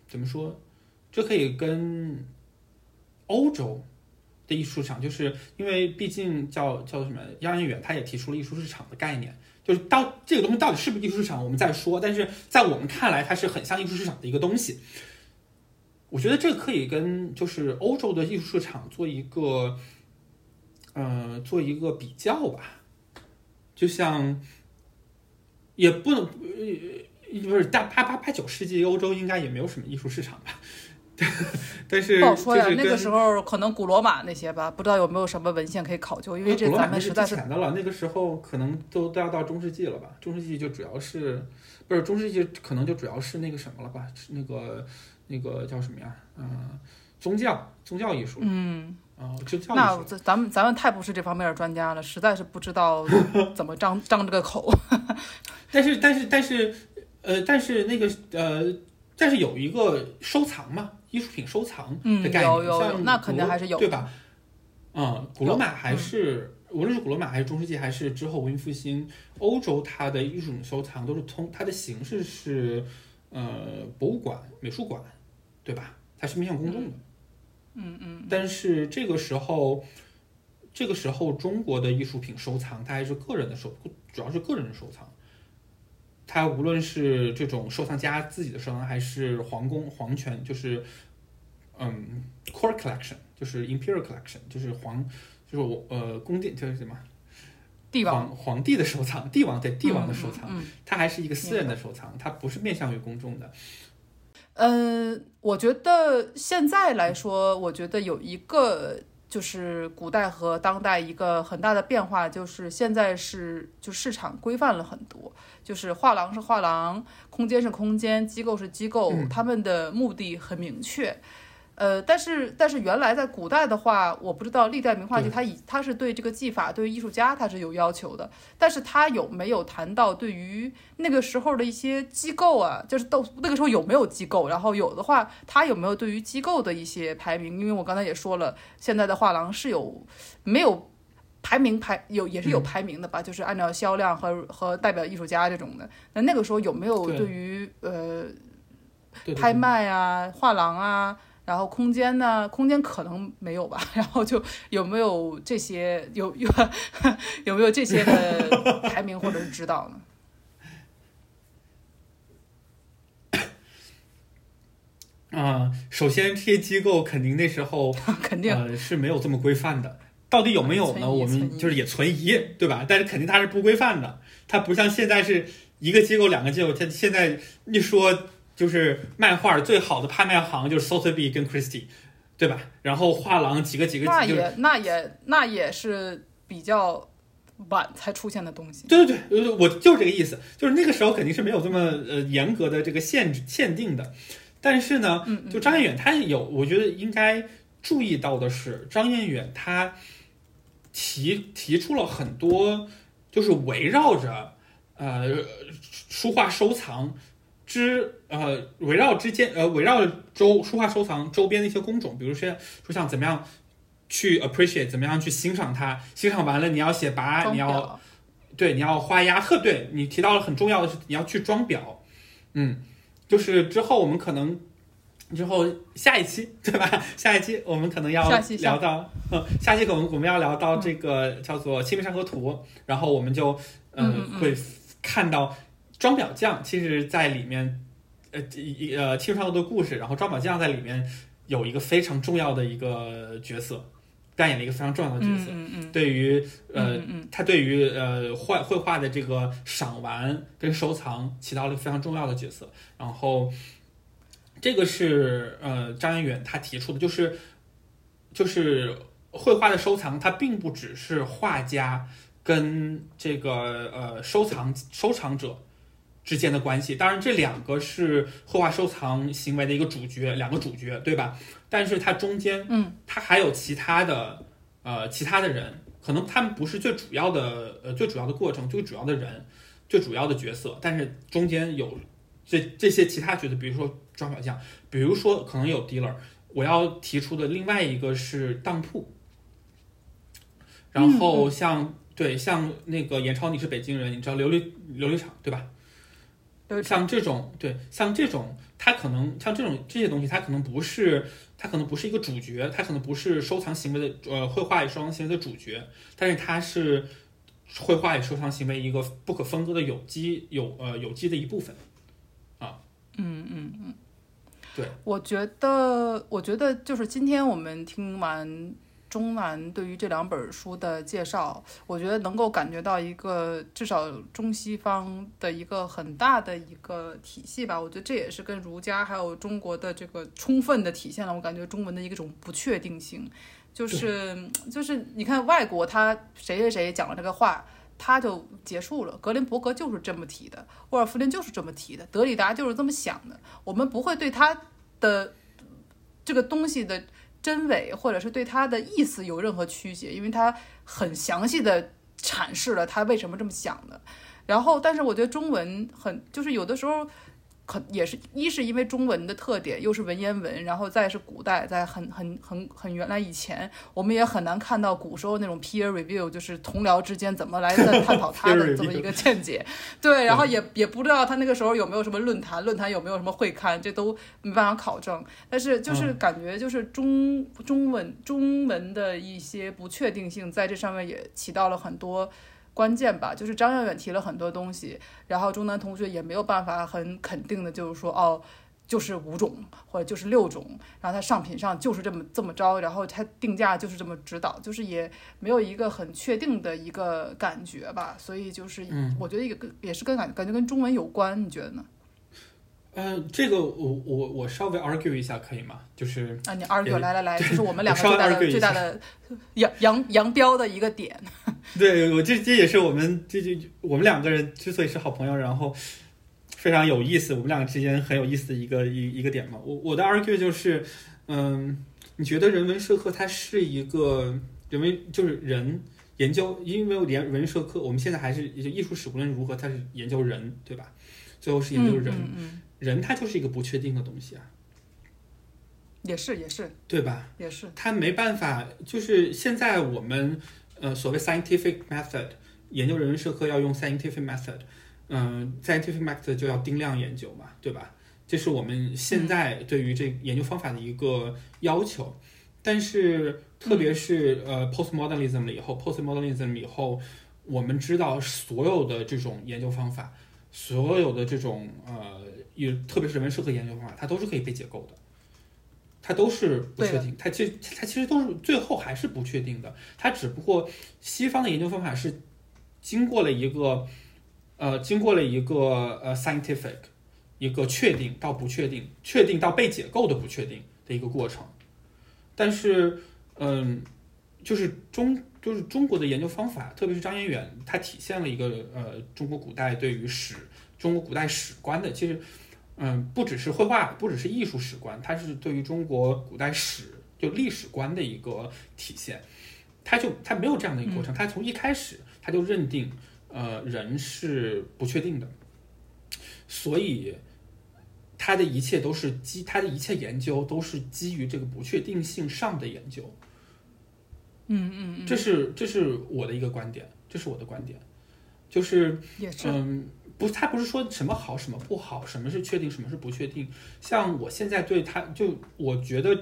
S2: 怎么说？这可以跟欧洲的艺术市场，就是因为毕竟叫叫什么杨彦远，他也提出了艺术市场的概念，就是到这个东西到底是不是艺术市场，我们再说。但是在我们看来，它是很像艺术市场的一个东西。我觉得这可以跟就是欧洲的艺术市场做一个，呃，做一个比较吧。就像，也不能，不是大八八八九世纪欧洲应该也没有什么艺术市场吧？(laughs) 但是
S1: 不好说呀那个时候可能古罗马那些吧，不知道有没有什么文献可以考究，因为这咱们实在是
S2: 之前的了，那个时候可能都都要到中世纪了吧？中世纪就主要是不是中世纪可能就主要是那个什么了吧？是那个那个叫什么呀？嗯、宗教宗教艺术
S1: 嗯，
S2: 哦。
S1: 那这咱们咱们太不是这方面的专家了，实在是不知道 (laughs) 怎么张张这个口。(laughs)
S2: 但是但是但是呃，但是那个呃，但是有一个收藏嘛，艺术品收藏
S1: 嗯
S2: 的概念，
S1: 有有有
S2: 像
S1: 那肯定还是有
S2: 对吧？嗯，古罗马还是、无论是古罗马还是中世纪，还是之后文艺复兴，欧洲它的艺术品收藏都是通，它的形式是呃博物馆、美术馆，对吧？它是面向公众的。嗯嗯。但是这个时候，这个时候中国的艺术品收藏，它还是个人的收，主要是个人的收藏。它无论是这种收藏家自己的收藏，还是皇宫皇权，就是嗯 court collection，就是 imperial collection，就是皇，就是我呃宫殿就是什么？
S1: 帝王。
S2: 皇皇帝的收藏，帝王对帝王的收藏，
S1: 嗯嗯
S2: 它还是一个私人的收藏，它不是面向于公众的。
S1: 嗯，我觉得现在来说，我觉得有一个就是古代和当代一个很大的变化，就是现在是就市场规范了很多，就是画廊是画廊，空间是空间，机构是机构，他们的目的很明确。呃，但是但是原来在古代的话，我不知道历代名画集
S2: 对
S1: 它以它是对这个技法，对于艺术家它是有要求的，但是它有没有谈到对于那个时候的一些机构啊，就是到那个时候有没有机构，然后有的话，它有没有对于机构的一些排名？因为我刚才也说了，现在的画廊是有没有排名排有也是有排名的吧，就是按照销量和和代表艺术家这种的。那那个时候有没有
S2: 对
S1: 对于呃拍卖啊、画廊啊，然后空间呢？空间可能没有吧。然后就有没有这些有有 (laughs) 有没有这些的排名或者是指导呢？(coughs)
S2: 啊、首先这些机构肯定那时候 (laughs)
S1: 肯定
S2: 呃是没有这么规范的。到底有没有呢？我们就是也存疑，对吧？但是肯定它是不规范的，它不像现在是一个机构、两个机构。它现在一说就是漫画最好的拍卖行就是 Sotheby 跟 Christie，对吧？然后画廊几个几个
S1: 那
S2: 就是
S1: 也那也那也是比较晚才出现的东西。
S2: 对对对，呃我就是这个意思，就是那个时候肯定是没有这么呃严格的这个限制限定的，但是呢，
S1: 嗯
S2: 就张彦远他有，我觉得应该注意到的是，张彦远他提提出了很多，就是围绕着呃书画收藏之呃围绕之间呃围绕周书画收藏周边的一些工种，比如说说像怎么样去 appreciate，怎么样去欣赏它，欣赏完了你要写跋，你要对，你要画押，特对你提到了很重要的是你要去装裱，嗯，就是之后我们可能之后下一期对吧？下一期我们可能要聊到，嗯，下期可能我们要聊到这个叫做《清明上河图》，然后我们就
S1: 嗯
S2: 嗯会看到装裱匠其实在里面，呃一呃清明上的故事，然后装裱匠在里面有一个非常重要的一个角色，扮演了一个非常重要的角色。
S1: 嗯嗯
S2: 对于呃，
S1: 嗯嗯
S2: 他对于呃画绘画的这个赏玩跟收藏起到了非常重要的角色。然后，这个是呃张彦远他提出的，就是就是绘画的收藏，它并不只是画家跟这个呃收藏收藏者之间的关系。当然，这两个是绘画收藏行为的一个主角，两个主角，对吧？但是它中间，
S1: 嗯，
S2: 它还有其他的呃其他的人，可能他们不是最主要的呃最主要的过程，最主要的人，最主要的角色，但是中间有这这些其他角色，比如说装小匠，比如说可能有 dealer。我要提出的另外一个是当铺，然后像、对像那个严超，你是北京人，你知道琉璃琉璃厂对吧？
S1: 对
S2: 像这种对，像这种，它可能像这种这些东西，它可能不是，它可能不是一个主角，它可能不是收藏行为的呃绘画与收藏行为的主角，但是它是绘画与收藏行为一个不可分割的有机有呃有机的一部分啊。嗯嗯嗯，对。
S1: 我觉得，我觉得就是今天我们听完中南对于这两本书的介绍，我觉得能够感觉到一个至少中西方的一个很大的一个体系吧。我觉得这也是跟儒家还有中国的这个充分的体现了。我感觉中文的一种不确定性，就是就是你看外国他谁谁谁讲了这个话。他就结束了。格林伯格就是这么提的，沃尔夫林就是这么提的，德里达就是这么想的。我们不会对他的这个东西的真伪，或者是对他的意思有任何曲解，因为他很详细的阐释了他为什么这么想的。然后，但是我觉得中文很，就是有的时候可也是一是因为中文的特点，又是文言文，然后再是古代，在很很很很原来以前，我们也很难看到古时候那种 peer review，就是同僚之间怎么来探探讨 (laughs) 他的这么一个见解。对，然后也也不知道他那个时候有没有什么论坛，论坛有没有什么会刊，这都没办法考证。但是就是感觉就是中中文中文的一些不确定性在这上面也起到了很多。关键吧，就是张远远提了很多东西，然后中南同学也没有办法很肯定的，就是说哦，就是五种或者就是六种，然后它上品上就是这么这么着，然后它定价就是这么指导，就是也没有一个很确定的一个感觉吧，所以就是我觉得也跟也是跟感感觉跟中文有关，你觉得呢？
S2: 嗯，这个我我我稍微 argue 一下可以吗？就是
S1: 啊，你 argue 来来来，就是我们两个最大的最大的扬扬扬标的一个点。(laughs)
S2: 对，我这这也是我们这这我们两个人之所以是好朋友，然后非常有意思，我们两个之间很有意思的一个一一个点嘛。我我的 argue 就是，嗯，你觉得人文社科它是一个人文就是人研究，因为人人文社科，我们现在还是艺术史无论如何，它是研究人，对吧？最后是研究人。人他就是一个不确定的东西啊，
S1: 也是也是，
S2: 对吧？
S1: 也是，
S2: 他没办法，就是现在我们呃所谓 scientific method 研究人文社科要用 scientific method，嗯，scientific method 就要定量研究嘛，对吧？这是我们现在对于这研究方法的一个要求。但是特别是呃 postmodernism 了以后，postmodernism 以后，我们知道所有的这种研究方法，所有的这种呃。也特别是人文社科研究方法，它都是可以被解构的，它都是不确定，它其实它其实都是最后还是不确定的。它只不过西方的研究方法是经过了一个呃经过了一个呃 scientific 一个确定到不确定，确定到被解构的不确定的一个过程。但是嗯，就是中就是中国的研究方法，特别是张彦远，他体现了一个呃中国古代对于史中国古代史观的其实。嗯，不只是绘画，不只是艺术史观，它是对于中国古代史就历史观的一个体现。他就他没有这样的一个过程，他从一开始他就认定，呃，人是不确定的，所以他的一切都是基，他的一切研究都是基于这个不确定性上的研究。
S1: 嗯嗯嗯，
S2: 这是这是我的一个观点，这是我的观点，就是嗯。不，他不是说什么好，什么不好，什么是确定，什么是不确定。像我现在对他，就我觉得，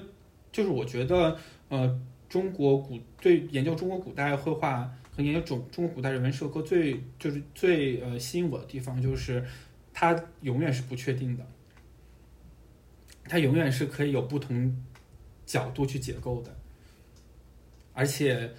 S2: 就是我觉得，呃，中国古对研究中国古代绘画和研究中中国古代人文社科最就是最呃吸引我的地方，就是它永远是不确定的，它永远是可以有不同角度去解构的，而且。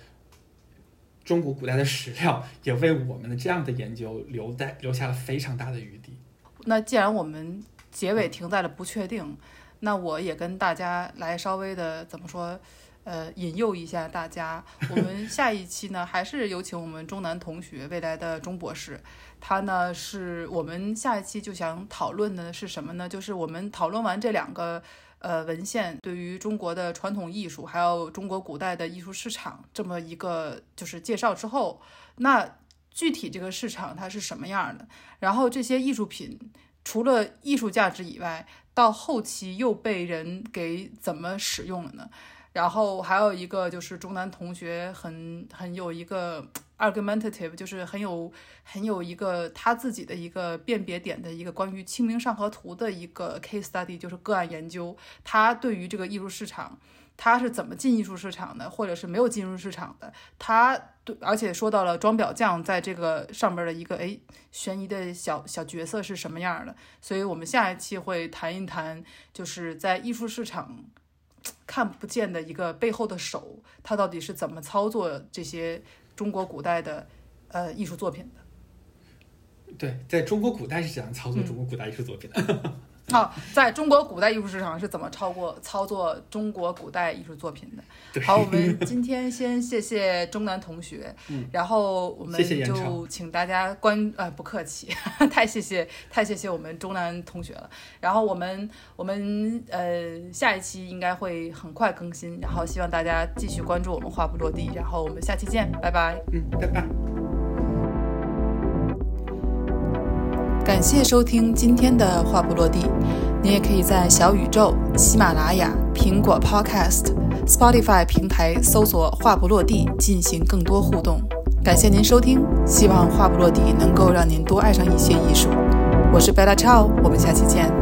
S2: 中国古代的史料也为我们的这样的研究留在留下了非常大的余地。
S1: 那既然我们结尾停在了不确定，那我也跟大家来稍微的怎么说，呃，引诱一下大家。我们下一期呢，还是有请我们中南同学，未来的钟博士。他呢，是我们下一期就想讨论的是什么呢？就是我们讨论完这两个。呃，文献对于中国的传统艺术，还有中国古代的艺术市场这么一个就是介绍之后，那具体这个市场它是什么样的？然后这些艺术品除了艺术价值以外，到后期又被人给怎么使用了呢？然后还有一个就是中南同学很很有一个 argumentative，就是很有很有一个他自己的一个辨别点的一个关于《清明上河图》的一个 case study，就是个案研究。他对于这个艺术市场，他是怎么进艺术市场的，或者是没有进入市场的？他对，而且说到了装裱匠在这个上面的一个哎悬疑的小小角色是什么样的。所以我们下一期会谈一谈，就是在艺术市场。看不见的一个背后的手，他到底是怎么操作这些中国古代的呃艺术作品的？
S2: 对，在中国古代是怎样操作中国古代艺术作品的？
S1: 好，在中国古代艺术市场是怎么超过操作中国古代艺术作品的？好，我们今天先谢谢中南同学，嗯然后我们就请大家关呃不客气，(laughs) 太谢谢太谢谢我们中南同学了。然后我们我们呃下一期应该会很快更新，然后希望大家继续关注我们话不落地，然后我们下期见，拜拜。
S2: 嗯，拜拜。
S1: 感谢收听今天的话不落地。你也可以在小宇宙、喜马拉雅、苹果 Podcast、Spotify 平台搜索“话不落地”进行更多互动。感谢您收听，希望话不落地能够让您多爱上一些艺术。我是 Bella Chow，我们下期见。